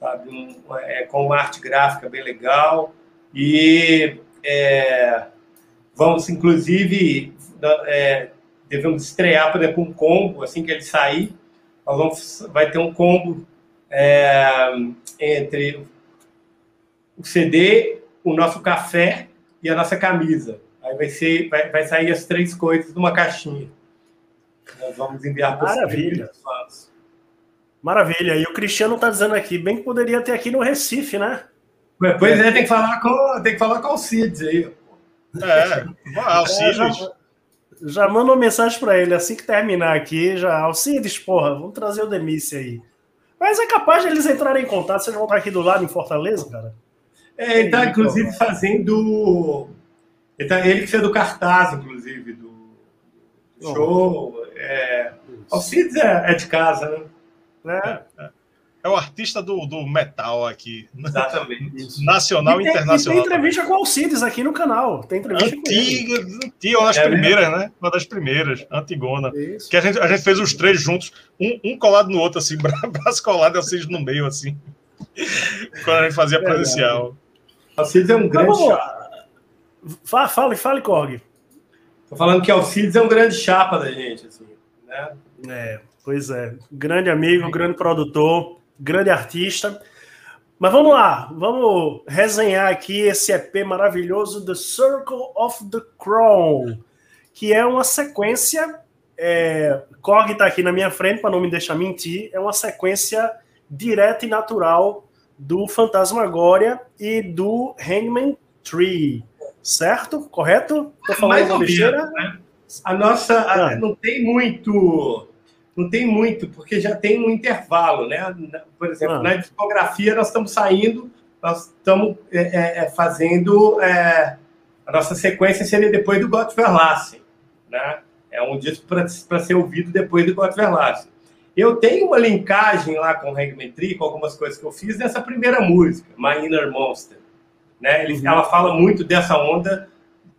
sabe? Um, é, com uma arte gráfica bem legal. E é, vamos, inclusive, é, devemos estrear, por exemplo, um combo, assim que ele sair, nós vamos, vai ter um combo entre o CD, o nosso café e a nossa camisa. Aí vai, ser, vai, vai sair as três coisas numa caixinha. Nós vamos enviar para Maravilha. os. Maravilha. E o Cristiano está dizendo aqui, bem que poderia ter aqui no Recife, né? Pois é, tem que falar com, tem que falar com o Cids aí. É, Alcides. É, já, já manda uma mensagem para ele assim que terminar aqui. Já, Alcides, porra, vamos trazer o Demice aí. Mas é capaz de eles entrarem em contato. Vocês vão estar aqui do lado em Fortaleza, cara? É, ele está, inclusive, fazendo. Ele, tá, ele que fez do cartaz, inclusive, do, show. É... Alcides é, é, de casa, né? É, é. é, o artista do, do metal aqui. Exatamente. Nacional e, tem, internacional. E tem entrevista também. com o Alcides aqui no canal. Tem entrevista antiga, com antiga, uma das é primeiras, mesmo? né? Uma das primeiras, Antigona. Isso. Que a gente, a gente fez os três juntos, um, um colado no outro, assim, braço colado e Alcides no meio, assim. Quando a gente fazia presencial. Alcides é um grande chapa. Fale, fale, fale Korg. Tô falando que Alcides é um grande chapa da gente, assim, né? É, pois é. Grande amigo, grande produtor, grande artista. Mas vamos lá, vamos resenhar aqui esse EP maravilhoso, The Circle of the Crown, que é uma sequência. É, Korg está aqui na minha frente para não me deixar mentir. É uma sequência direta e natural do Fantasmagoria e do Hangman Tree, certo? Correto? Tô falando uma besteira? Né? A nossa a, ah. não tem muito, não tem muito, porque já tem um intervalo, né? Por exemplo, ah. na discografia nós estamos saindo, nós estamos é, é, é, fazendo é, a nossa sequência seria depois do Verlassen, né? É um disco para ser ouvido depois do Verlassen. Eu tenho uma linkagem lá com o Hangman Tree, com algumas coisas que eu fiz nessa primeira música, My Inner Monster. Né? Ele, uhum. Ela fala muito dessa onda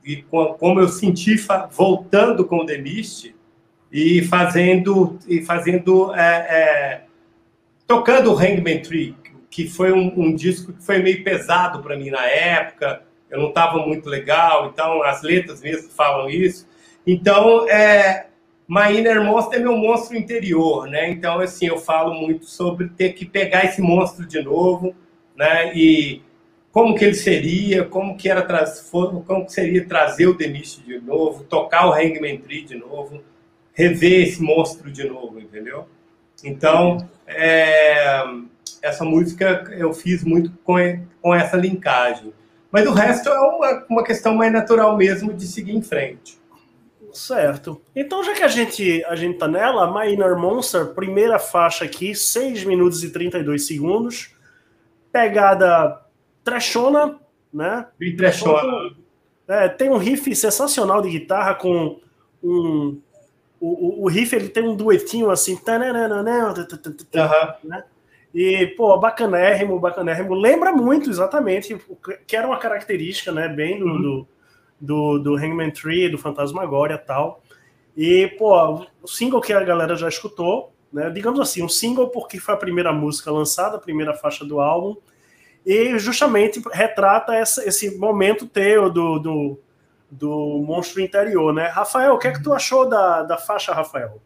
e como eu senti voltando com o The Mist e fazendo e fazendo é, é, tocando o Hangman Tree, que foi um, um disco que foi meio pesado para mim na época. Eu não estava muito legal, então as letras mesmo falam isso. Então, é, My Inner Monster é meu monstro interior, né? Então, assim, eu falo muito sobre ter que pegar esse monstro de novo, né? E como que ele seria, como que era como que seria trazer o Denis de novo, tocar o Hangman Tree de novo, rever esse monstro de novo, entendeu? Então, é, essa música eu fiz muito com, com essa linkagem. Mas o resto é uma, uma questão mais natural mesmo de seguir em frente. Certo. Então, já que a gente, a gente tá nela, My Inner Monster, primeira faixa aqui, 6 minutos e 32 segundos. Pegada trashona, né? Bem trashona. É, tem um riff sensacional de guitarra com um. O, o, riff ele tem um duetinho assim. Né? E, pô, bacanérrimo, bacanérrimo. Lembra muito exatamente, que era uma característica, né? Bem do, uhum. do, do, do Hangman Tree, do Fantasmagoria e tal. E, pô, o single que a galera já escutou, né? Digamos assim, um single porque foi a primeira música lançada, a primeira faixa do álbum e justamente retrata essa, esse momento teu do, do, do monstro interior, né? Rafael, o que é que tu achou da, da faixa, Rafael?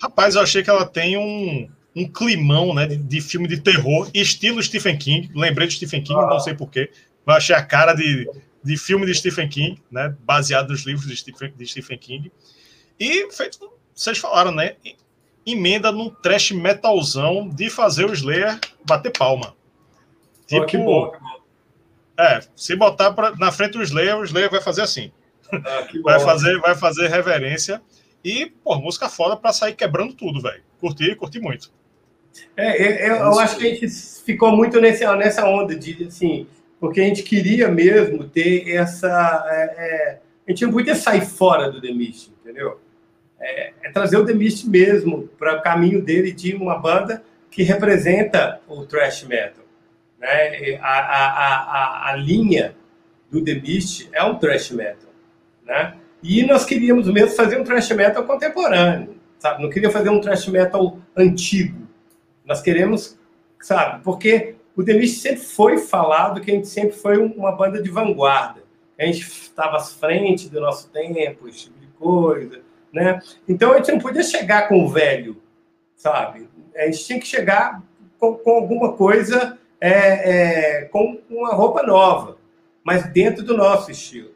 Rapaz, eu achei que ela tem um, um climão né, de, de filme de terror, estilo Stephen King. Lembrei de Stephen King, ah. não sei porquê, mas achei a cara de, de filme de Stephen King, né, baseado nos livros de Stephen, de Stephen King. E feito, vocês falaram, né? Emenda num trash metalzão de fazer o Slayer bater palma. Tipo, que bom, É, se botar pra, na frente do Slayer, o Slayer vai fazer assim. Ah, vai, fazer, vai fazer reverência. E, pô, música foda pra sair quebrando tudo, velho. Curti, curti muito. É, eu, eu, eu, acho que a gente ficou muito nesse, nessa onda de, assim, porque a gente queria mesmo ter essa. É, é, a gente não podia sair fora do The Mist, entendeu? É, é trazer o The Mist mesmo para o caminho dele de uma banda que representa o thrash metal. Né? A, a, a, a linha do Beast é um thrash metal. Né? E nós queríamos mesmo fazer um thrash metal contemporâneo, sabe? Não queria fazer um thrash metal antigo. Nós queremos, sabe? Porque o The Mist sempre foi falado que a gente sempre foi uma banda de vanguarda. A gente estava à frente do nosso tempo, esse tipo de coisa, né? Então a gente não podia chegar com o velho, sabe? A gente tinha que chegar com, com alguma coisa é, é, com uma roupa nova, mas dentro do nosso estilo.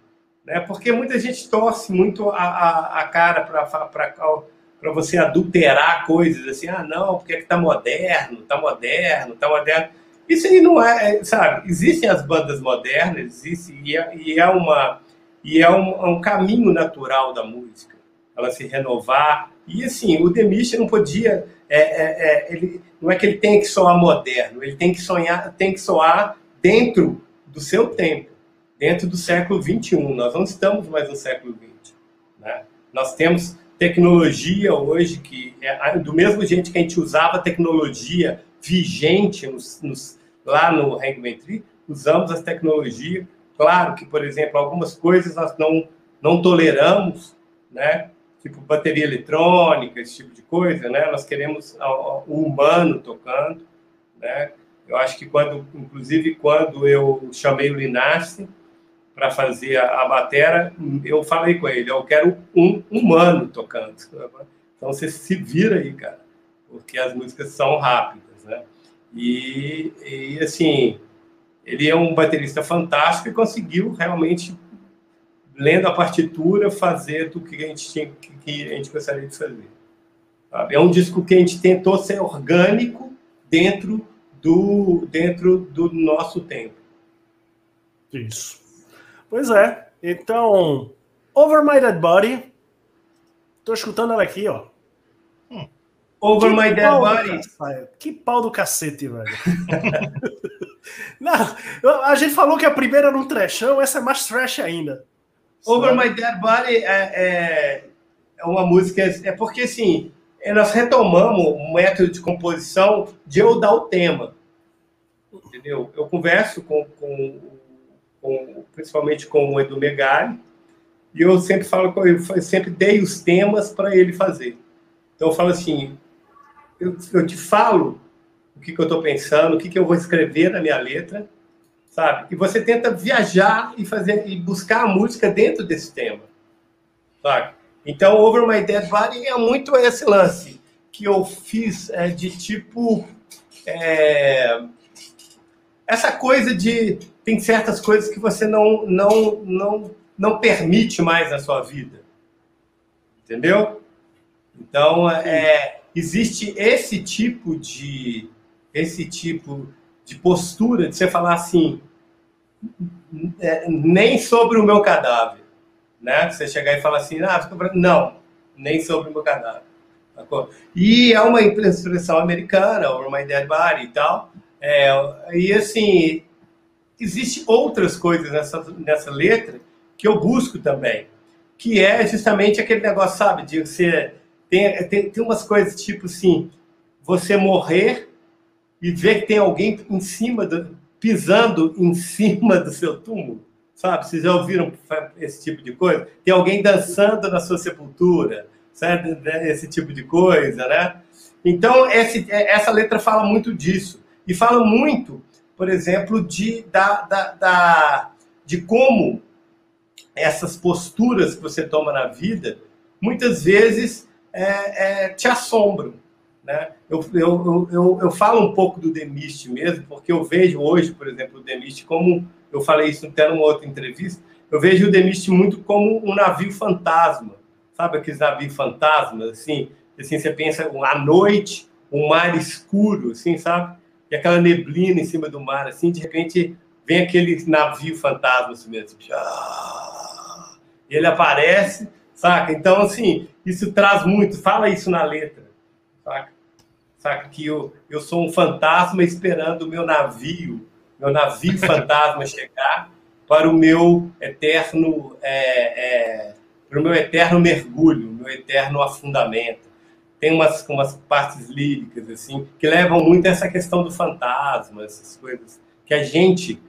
Né? Porque muita gente torce muito a, a, a cara para você adulterar coisas assim, ah, não, porque é que tá moderno, tá moderno, tá moderno. Isso aí não é, é sabe? Existem as bandas modernas, existe, e é, e é uma, e é um, é um, caminho natural da música, ela se renovar. E assim, o Demis não podia é, é, ele, não é que ele tem que soar moderno, ele tem que sonhar, tem que soar dentro do seu tempo, dentro do século 21. Nós não estamos mais no século 20. Né? Nós temos tecnologia hoje que é do mesmo jeito que a gente usava tecnologia vigente nos, nos, lá no Hangman Tree, usamos as tecnologias. Claro que, por exemplo, algumas coisas nós não, não toleramos, né? tipo bateria eletrônica, esse tipo de coisa, né? Nós queremos o humano tocando, né? Eu acho que quando, inclusive, quando eu chamei o Linassi para fazer a, a batera, eu falei com ele, eu quero um humano tocando. Então você se vira aí, cara, porque as músicas são rápidas? E, e assim, ele é um baterista fantástico e conseguiu realmente lendo a partitura, fazer do que a gente tinha, que a gente gostaria de fazer. Sabe? É um disco que a gente tentou ser orgânico dentro do dentro do nosso tempo. Isso. Pois é. Então, Over My Dead Body. Tô escutando ela aqui, ó. Over que My Dead Body. Que pau do cacete, velho. Não, a gente falou que a primeira era um trashão, essa é mais trash ainda. Over My Dead Body é, é, é, uma música. É porque, assim, é, nós retomamos o método de composição de eu dar o tema. Entendeu? Eu converso com, com, com principalmente com o Edu Megali, e eu sempre falo eu sempre dei os temas para ele fazer. Então eu falo assim, eu, eu te falo o que, que eu estou pensando, o que, que eu vou escrever na minha letra, sabe? E você tenta viajar e fazer e buscar a música dentro desse tema, sabe? Então, Over My Dead Body é muito esse lance que eu fiz é, de tipo é, essa coisa de tem certas coisas que você não, não, não, não permite mais na sua vida. Entendeu? Então, é, existe esse tipo de esse tipo de postura de você falar assim, é, nem sobre o meu cadáver, né? Você chegar e falar assim, ah, não, nem sobre o meu cadáver. E é uma expressão americana, or my dead body e tal. É, e assim, existe outras coisas nessa, nessa letra que eu busco também, que é justamente aquele negócio, sabe, de você tem, tem, tem umas coisas tipo assim, você morrer e ver que tem alguém em cima do, pisando em cima do seu túmulo, sabe? Vocês já ouviram esse tipo de coisa? Tem alguém dançando na sua sepultura, sabe? Esse tipo de coisa, né? Então, esse, essa letra fala muito disso. E fala muito, por exemplo, de, da, da, da, de como essas posturas que você toma na vida, muitas vezes é, é, te assombram. Né? Eu, eu, eu, eu, falo um pouco do Demist mesmo, porque eu vejo hoje, por exemplo, o Demist como, eu falei isso até numa outra entrevista, eu vejo o Demist muito como um navio fantasma, sabe aqueles navios fantasmas, assim, assim, você pensa à noite, um mar escuro, assim, sabe? E aquela neblina em cima do mar, assim, de repente vem aquele navio fantasma assim mesmo, ele aparece, saca? Então, assim, isso traz muito, fala isso na letra, saca? saca? Que eu, eu sou um fantasma esperando o meu navio, meu navio fantasma chegar para o meu eterno, é, é, para o meu eterno mergulho, meu eterno afundamento. Tem umas, umas partes líricas assim que levam muito a essa questão do fantasma, essas coisas que a gente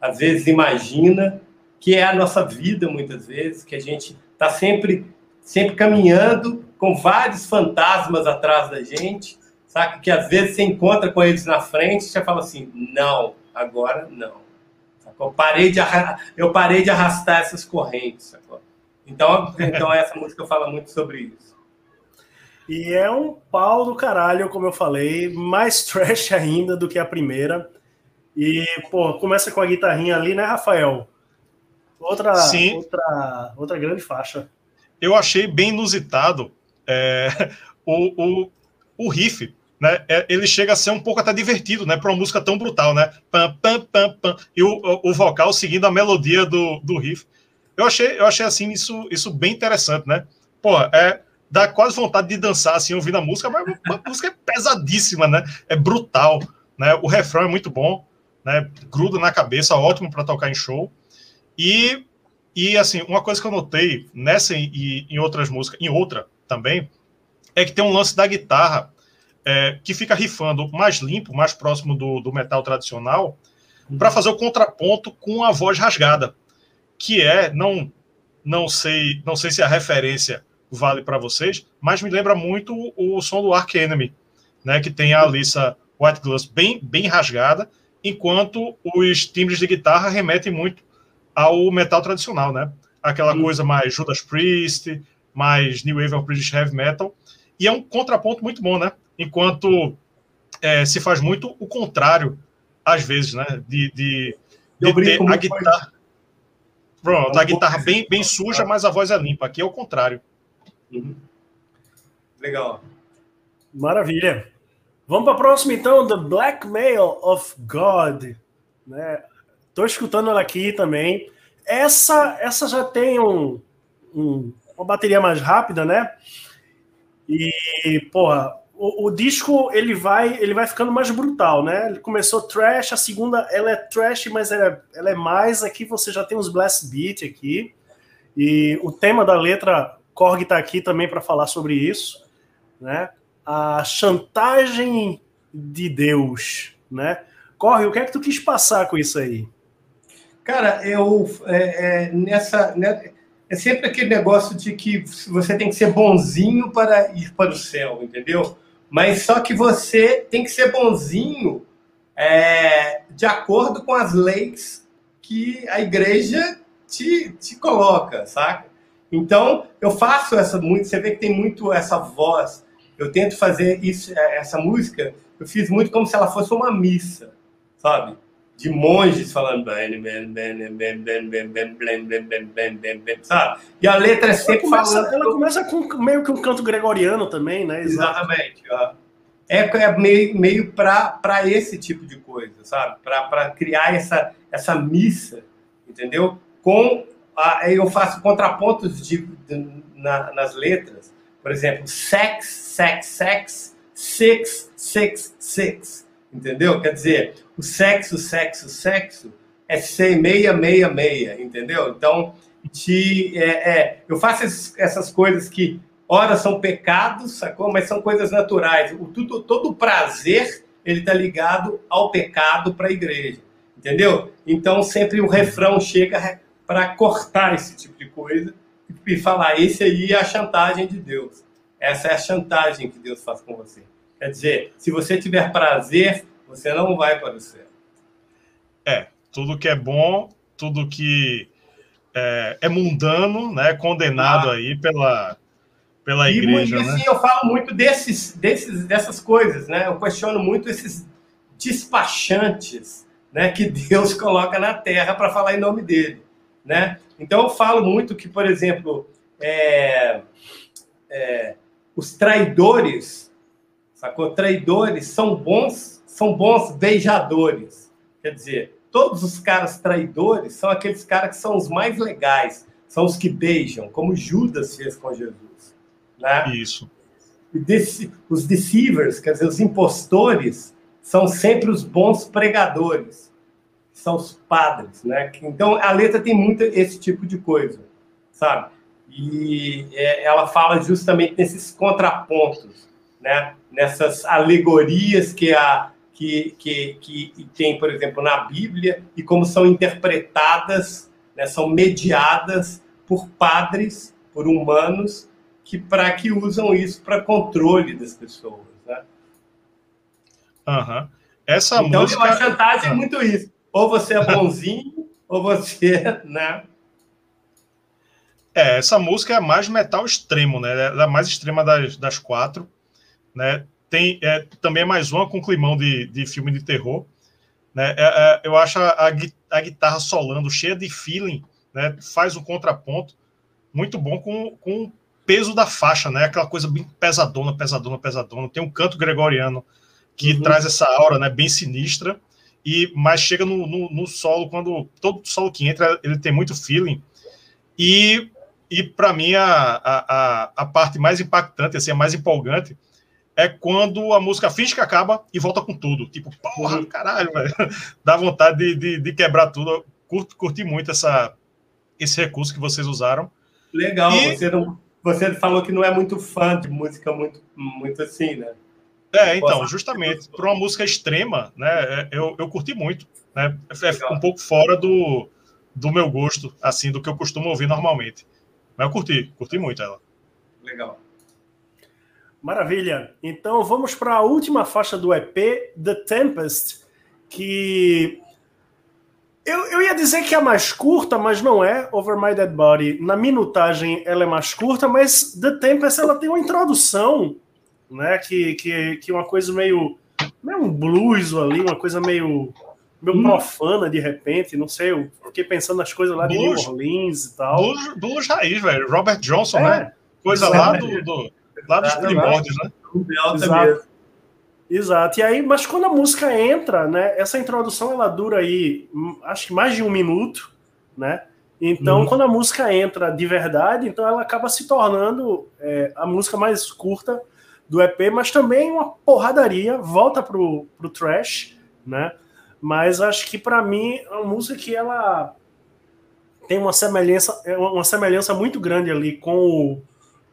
às vezes imagina que é a nossa vida muitas vezes, que a gente está sempre sempre caminhando com vários fantasmas atrás da gente saca? Que às vezes você encontra com eles na frente e você fala assim, não, agora não. Eu parei de, eu parei de arrastar essas correntes, sacou? Então, então essa música fala muito sobre isso. E é um pau do caralho, como eu falei, mais trash ainda do que a primeira. E, pô, começa com a guitarrinha ali, né, Rafael? Outra, Sim. outra, outra grande faixa. Eu achei bem inusitado é, o, o, o riff né, é, ele chega a ser um pouco até divertido, né, para uma música tão brutal, né, pam, pam, pam, pam, e o, o, vocal seguindo a melodia do, do riff. Eu achei, eu achei assim isso, isso bem interessante, né? Pô, é dá quase vontade de dançar assim ouvindo a música, mas a música é pesadíssima, né? É brutal, né? O refrão é muito bom, né? Gruda na cabeça, ótimo para tocar em show. E e assim, uma coisa que eu notei nessa e em outras músicas, em outra também, é que tem um lance da guitarra é, que fica rifando mais limpo, mais próximo do, do metal tradicional, uhum. para fazer o contraponto com a voz rasgada, que é, não, não sei, não sei se a referência vale para vocês, mas me lembra muito o, o som do Ark Enemy, né, que tem a Alissa White Gloves bem, bem rasgada, enquanto os timbres de guitarra remetem muito ao metal tradicional, né? Aquela uhum. coisa mais Judas Priest, mais New Wave of British Heavy Metal, e é um contraponto muito bom, né? enquanto é, se faz muito o contrário, às vezes, né? De, de, de ter a guitarra. Pronto, a guitarra bem, bem suja, mas a voz é limpa. Aqui é o contrário. Uhum. Legal. Maravilha. Vamos para a próxima, então, The Blackmail of God. Né? Tô escutando ela aqui também. Essa, essa já tem um, um, uma bateria mais rápida, né? E, porra, o, o, disco ele vai ele vai ficando mais brutal, né? Ele começou trash, a segunda ela é trash, mas ela é, ela é mais aqui você já tem uns blast beat aqui. E o tema da letra Korg está aqui também para falar sobre isso, né? A chantagem de Deus, né? Corre, o que é que tu quis passar com isso aí? Cara, eu é, é, nessa né, é sempre aquele negócio de que você tem que ser bonzinho para ir para o céu, entendeu? Mas só que você tem que ser bonzinho é, de acordo com as leis que a igreja te, te coloca, saca? Então, eu faço essa muito, você vê que tem muito essa voz. Eu tento fazer isso, é, essa música, eu fiz muito como se ela fosse uma missa, sabe? De monges falando sabe? E a letra é sempre ela começa, falando. Ela começa com meio que um canto gregoriano também, né? Exatamente. É, é meio, meio para esse tipo de coisa, sabe? Para criar essa, essa missa, entendeu? Com a, eu faço contrapontos de, de na, nas letras. Por exemplo, sex, sex, sex, six, six, six. Entendeu? Quer dizer, o sexo, sexo, sexo é ser meia, meia, meia, entendeu? Então, te, é, é, eu faço esses, essas coisas que, ora, são pecados, sacou? Mas são coisas naturais. O, tudo, todo prazer, ele está ligado ao pecado para a igreja, entendeu? Então, sempre o refrão chega para cortar esse tipo de coisa e falar: esse aí é a chantagem de Deus. Essa é a chantagem que Deus faz com você. Quer dizer, se você tiver prazer, você não vai para o céu. É, tudo que é bom, tudo que é, é mundano, né, condenado ah. aí pela, pela e, igreja. E assim, né? eu falo muito desses, desses, dessas coisas, né? Eu questiono muito esses despachantes né, que Deus coloca na terra para falar em nome dele. Né? Então eu falo muito que, por exemplo, é, é, os traidores, sacou? Traidores são bons, são bons beijadores. Quer dizer, todos os caras traidores são aqueles caras que são os mais legais, são os que beijam, como Judas fez com Jesus. Né? Isso. E os deceivers, quer dizer, os impostores, são sempre os bons pregadores são os padres, né? Então a letra tem muito esse tipo de coisa, sabe? E é, ela fala justamente nesses contrapontos, né? Nessas alegorias que a que, que, que tem, por exemplo, na Bíblia e como são interpretadas, né? São mediadas por padres, por humanos que para que usam isso para controle das pessoas, né? Uhum. Essa então, música... a chantagem é muito isso ou você é bonzinho, ou você, né? É, essa música é a mais metal extremo, né? Ela é a mais extrema das, das quatro, né? Tem é, também é mais uma com climão de, de filme de terror, né? É, é, eu acho a, a, guitarra solando, cheia de feeling, né? Faz um contraponto muito bom com, com o peso da faixa, né? Aquela coisa bem pesadona, pesadona, pesadona. Tem um canto gregoriano que uhum. traz essa aura, né? Bem sinistra e mas chega no, no, no, solo quando todo solo que entra ele tem muito feeling e e para mim a, a, a parte mais impactante assim a mais empolgante é quando a música finge que acaba e volta com tudo tipo porra caralho velho. dá vontade de, de, de, quebrar tudo curti, curti muito essa esse recurso que vocês usaram legal e... você não você falou que não é muito fã de música muito muito assim né é, então, justamente, para uma música extrema, né, é, eu, eu curti muito, né, é, é um pouco fora do, do meu gosto, assim, do que eu costumo ouvir normalmente. Mas eu curti, curti muito ela. Legal. Maravilha. Então vamos para a última faixa do EP, The Tempest, que eu, eu ia dizer que é mais curta, mas não é. Over My Dead Body, na minutagem, ela é mais curta, mas The Tempest ela tem uma introdução né? Que, que, que uma coisa meio, meio um blues ali, uma coisa meio, meio hum. profana de repente, não sei, eu fiquei pensando nas coisas lá blues, de New Orleans e tal. Blues, blues raiz, velho. Robert Johnson, é, né? Coisa lá, do, do, lá dos primórdios, né? Exato. Exato. E aí, mas quando a música entra, né? Essa introdução ela dura aí, hum, acho que mais de um minuto, né? Então, hum. quando a música entra de verdade, então ela acaba se tornando é, a música mais curta do EP, mas também uma porradaria, volta pro, pro trash, né? Mas acho que para mim é uma música que ela tem uma semelhança, é uma semelhança muito grande ali com o,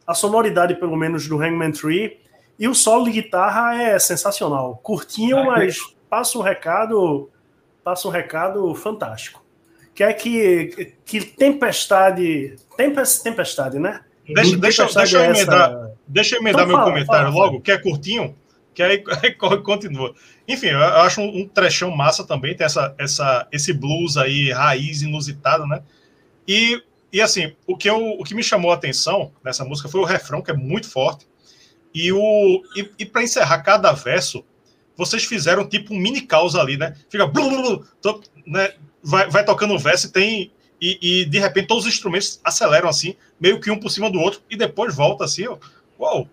a sonoridade, pelo menos, do Hangman Tree. E o solo de guitarra é sensacional. Curtinho, mas passa um recado, passa um recado fantástico. Que é que, que tempestade, tempestade, tempestade, né? Deixa, deixa, deixa, eu emendar, deixa eu emendar então, meu fala, comentário fala, logo, que é curtinho, que aí, aí continua. Enfim, eu acho um, um trechão massa também, tem essa, essa, esse blues aí, raiz inusitado, né? E, e assim, o que, eu, o que me chamou a atenção nessa música foi o refrão, que é muito forte, e, o, e, e para encerrar cada verso, vocês fizeram tipo um mini caos ali, né? Fica. Blu, blu, blu, to, né? Vai, vai tocando o verso e tem. E, e, de repente todos os instrumentos aceleram assim, meio que um por cima do outro, e depois volta assim, ó. Uau!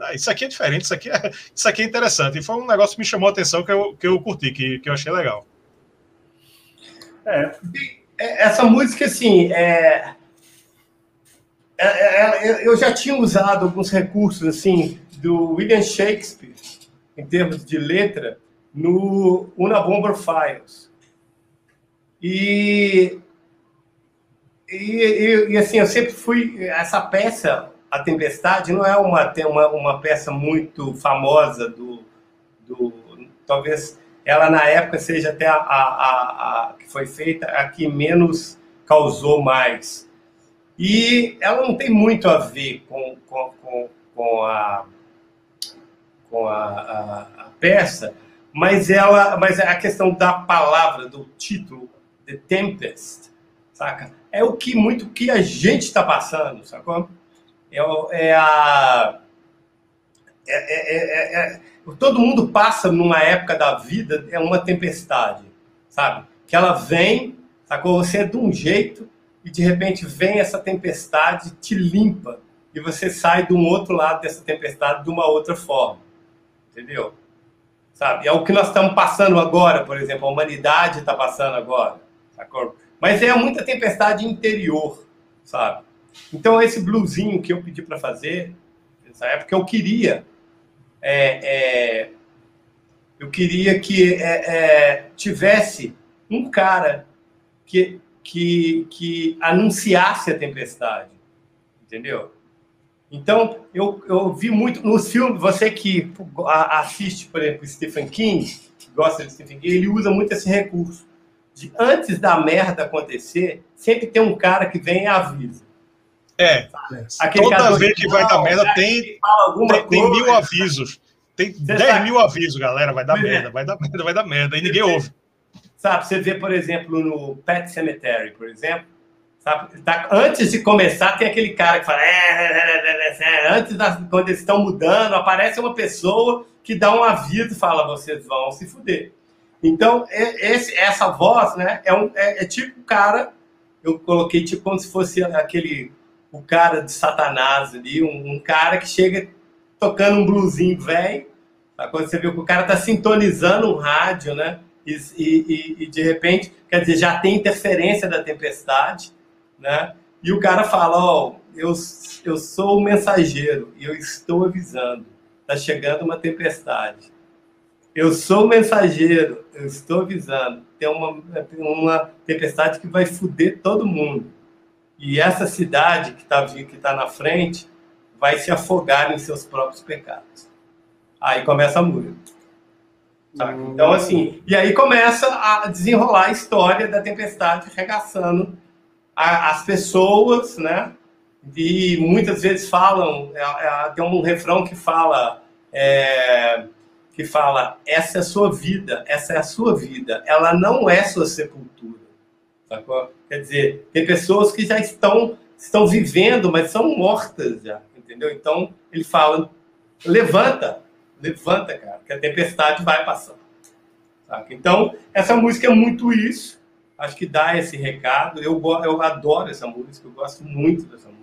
Ah, isso aqui é diferente, isso aqui é, isso aqui é interessante. E foi um negócio que me chamou a atenção que eu, que eu curti, que, que eu achei legal. É. é essa música, assim, é, eu já tinha usado alguns recursos, assim, do William Shakespeare, em termos de letra, no Una Bomber Files. E, e, e, assim, eu sempre fui. Essa peça, A Tempestade, não é uma, uma, uma peça muito famosa do, do. Talvez ela na época seja até a, a, a, a que foi feita a que menos causou mais. E ela não tem muito a ver com, com, com, com a com a, a, a, peça, mas ela, mas a questão da palavra, do título, The Tempest, saca? É o que muito que a gente está passando, sacou? É, é a é é, é, é, é, todo mundo passa numa época da vida é uma tempestade, sabe? Que ela vem, sacou? Você é de um jeito e de repente vem essa tempestade te limpa e você sai de um outro lado dessa tempestade de uma outra forma entendeu? Sabe? É o que nós estamos passando agora, por exemplo, a humanidade está passando agora, sacou? Mas é muita tempestade interior, sabe? Então, esse bluesinho que eu pedi para fazer, nessa época, eu queria. É, é, eu queria que é, é tivesse um cara que, que, que anunciasse a tempestade, entendeu? Então, eu, eu vi muito nos filmes, você que assiste, por exemplo, Stephen King, que gosta de Stephen King, ele usa muito esse recurso. De antes da merda acontecer, sempre tem um cara que vem e avisa. É. Aquele Toda vez que vai dar merda, tem, tem, tem, mil avisos. Tem você 10 sabe? mil avisos, galera. Vai dar é. merda, vai dar merda, vai dar merda. E ninguém ouve. Sabe, você vê, por exemplo, no Pet Cemetery, por exemplo, Sabe? Tá, antes de começar, tem aquele cara que fala. É, é, é, antes das, quando eles estão mudando, aparece uma pessoa que dá um aviso e fala: vocês vão se fuder. Então, esse, essa voz né, é, um, é, é tipo o cara. Eu coloquei tipo como se fosse aquele. O cara de Satanás ali, um, um cara que chega tocando um bluesinho velho. Quando você vê que o cara tá sintonizando um rádio, né? E, e, e, de repente, quer dizer, já tem interferência da tempestade né? E o cara fala, ó, oh, eu, eu sou o mensageiro e eu estou avisando, tá chegando uma tempestade. Eu sou o mensageiro, eu estou avisando, tem uma, uma tempestade que vai foder todo mundo. E essa cidade que está que tá na frente vai se afogar em seus próprios pecados. Aí começa a música. Então, assim, e aí começa a desenrolar a história da tempestade regaçando as pessoas, né? E muitas vezes falam, é, é, tem um refrão que fala, é, que fala, essa é a sua vida, essa é a sua vida, ela não é sua sepultura. Sacou? Quer dizer, tem pessoas que já estão, estão vivendo, mas são mortas já, entendeu? Então, ele fala, levanta, levanta, cara, que a tempestade vai passar. Saca? Então, essa música é muito isso acho que dá esse recado. Eu, eu adoro essa música, eu gosto muito dessa música.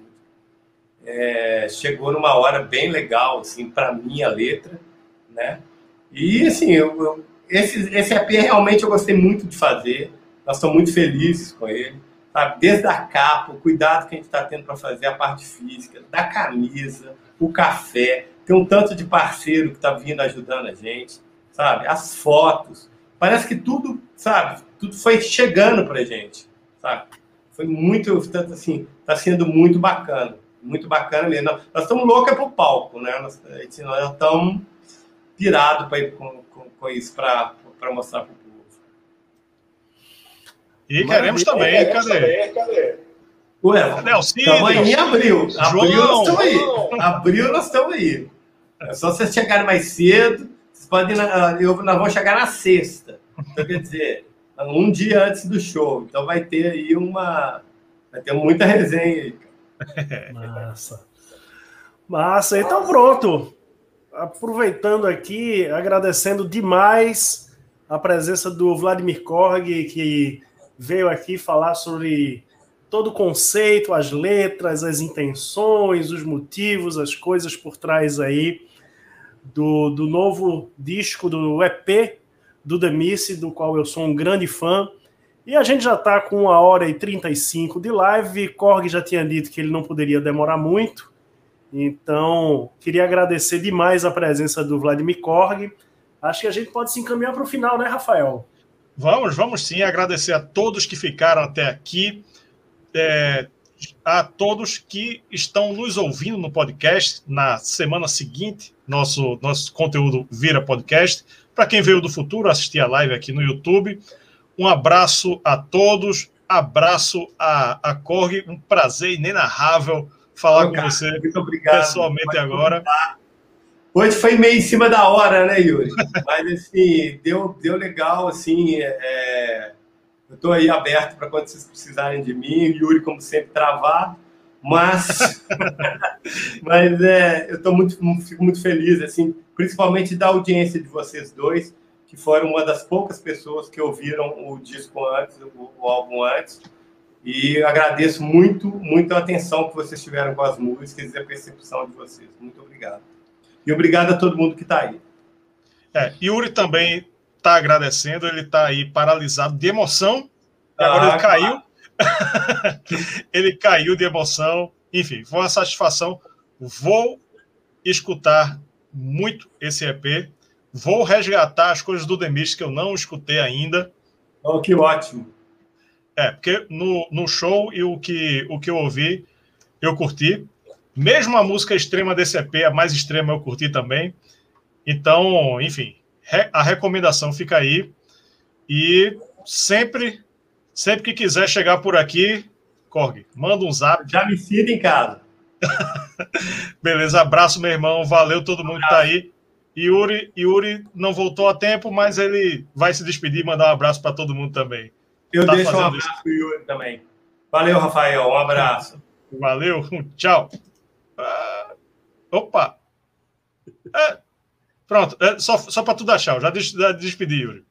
É, chegou numa hora bem legal, assim, para mim, a letra, né? E, assim, eu, eu, esse, esse EP realmente eu gostei muito de fazer. Nós estamos muito felizes com ele. Sabe? Desde a capa, o cuidado que a gente está tendo para fazer a parte física, da camisa, o café. Tem um tanto de parceiro que está vindo ajudando a gente, sabe? As fotos. Parece que tudo, sabe? tudo foi chegando para gente, sabe? Foi muito, tanto assim, está sendo muito bacana, muito bacana mesmo. Nós estamos loucos para o palco, né? Nós, nós estamos pirados para ir com, com, com isso para mostrar para o povo. E queremos também, queremos cadê? Também, cadê? Ué, Estamos aí em abril. Abril nós estamos aí. Abril nós estamos aí. É só vocês chegarem mais cedo. Vocês podem, eu, nós vamos chegar na sexta. Então, quer dizer, um dia antes do show. Então vai ter aí uma. Vai ter muita resenha aí. Massa. Massa, então pronto. aproveitando aqui, agradecendo demais a presença do Vladimir Korg, que veio aqui falar sobre todo o conceito, as letras, as intenções, os motivos, as coisas por trás aí do, do novo disco, do EP do Missy, do qual eu sou um grande fã. E a gente já está com uma hora e 35 de live. Korg já tinha dito que ele não poderia demorar muito. Então, queria agradecer demais a presença do Vladimir Korg. Acho que a gente pode se encaminhar para o final, né, Rafael? Vamos, vamos sim. Agradecer a todos que ficaram até aqui, é, a todos que estão nos ouvindo no podcast. Na semana seguinte, nosso, nosso conteúdo vira podcast. Para quem veio do futuro, assistir a live aqui no YouTube. Um abraço a todos, abraço a, a Korg, um prazer inenarrável falar com você muito obrigado, pessoalmente agora. Hoje foi meio em cima da hora, né, Yuri? Mas assim, deu, deu legal, assim. É... Eu estou aí aberto para quando vocês precisarem de mim. Yuri, como sempre, travado. Mas, mas é, eu tô muito, fico muito feliz, assim, principalmente da audiência de vocês dois, que foram uma das poucas pessoas que ouviram o disco antes, o, o álbum antes. E agradeço muito, muito a atenção que vocês tiveram com as músicas e a percepção de vocês. Muito obrigado. E obrigado a todo mundo que está aí. É, Yuri também está agradecendo, ele está aí paralisado de emoção. E agora ah, ele caiu. ele caiu de emoção. Enfim, foi uma satisfação. Vou escutar muito esse EP. Vou resgatar as coisas do Demis que eu não escutei ainda. Oh, que ótimo. É, porque no, no show e o que, o que eu ouvi, eu curti. Mesmo a música extrema desse EP, a mais extrema, eu curti também. Então, enfim, a recomendação fica aí. E sempre, sempre que quiser chegar por aqui, Korg, manda um zap. Já me sinto em casa. Beleza, abraço, meu irmão. Valeu todo mundo que tá aí. Yuri, Yuri não voltou a tempo, mas ele vai se despedir e mandar um abraço para todo mundo também. Eu tá deixo um abraço para o Yuri também. Valeu, Rafael. Um abraço. Valeu, tchau. Uh, opa! É, pronto, é, só, só para tudo achar. Já, des, já despedi, Yuri.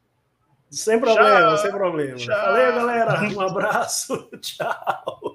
Sem problema, tchau. sem problema. Tchau. Valeu, galera. Um abraço. Tchau.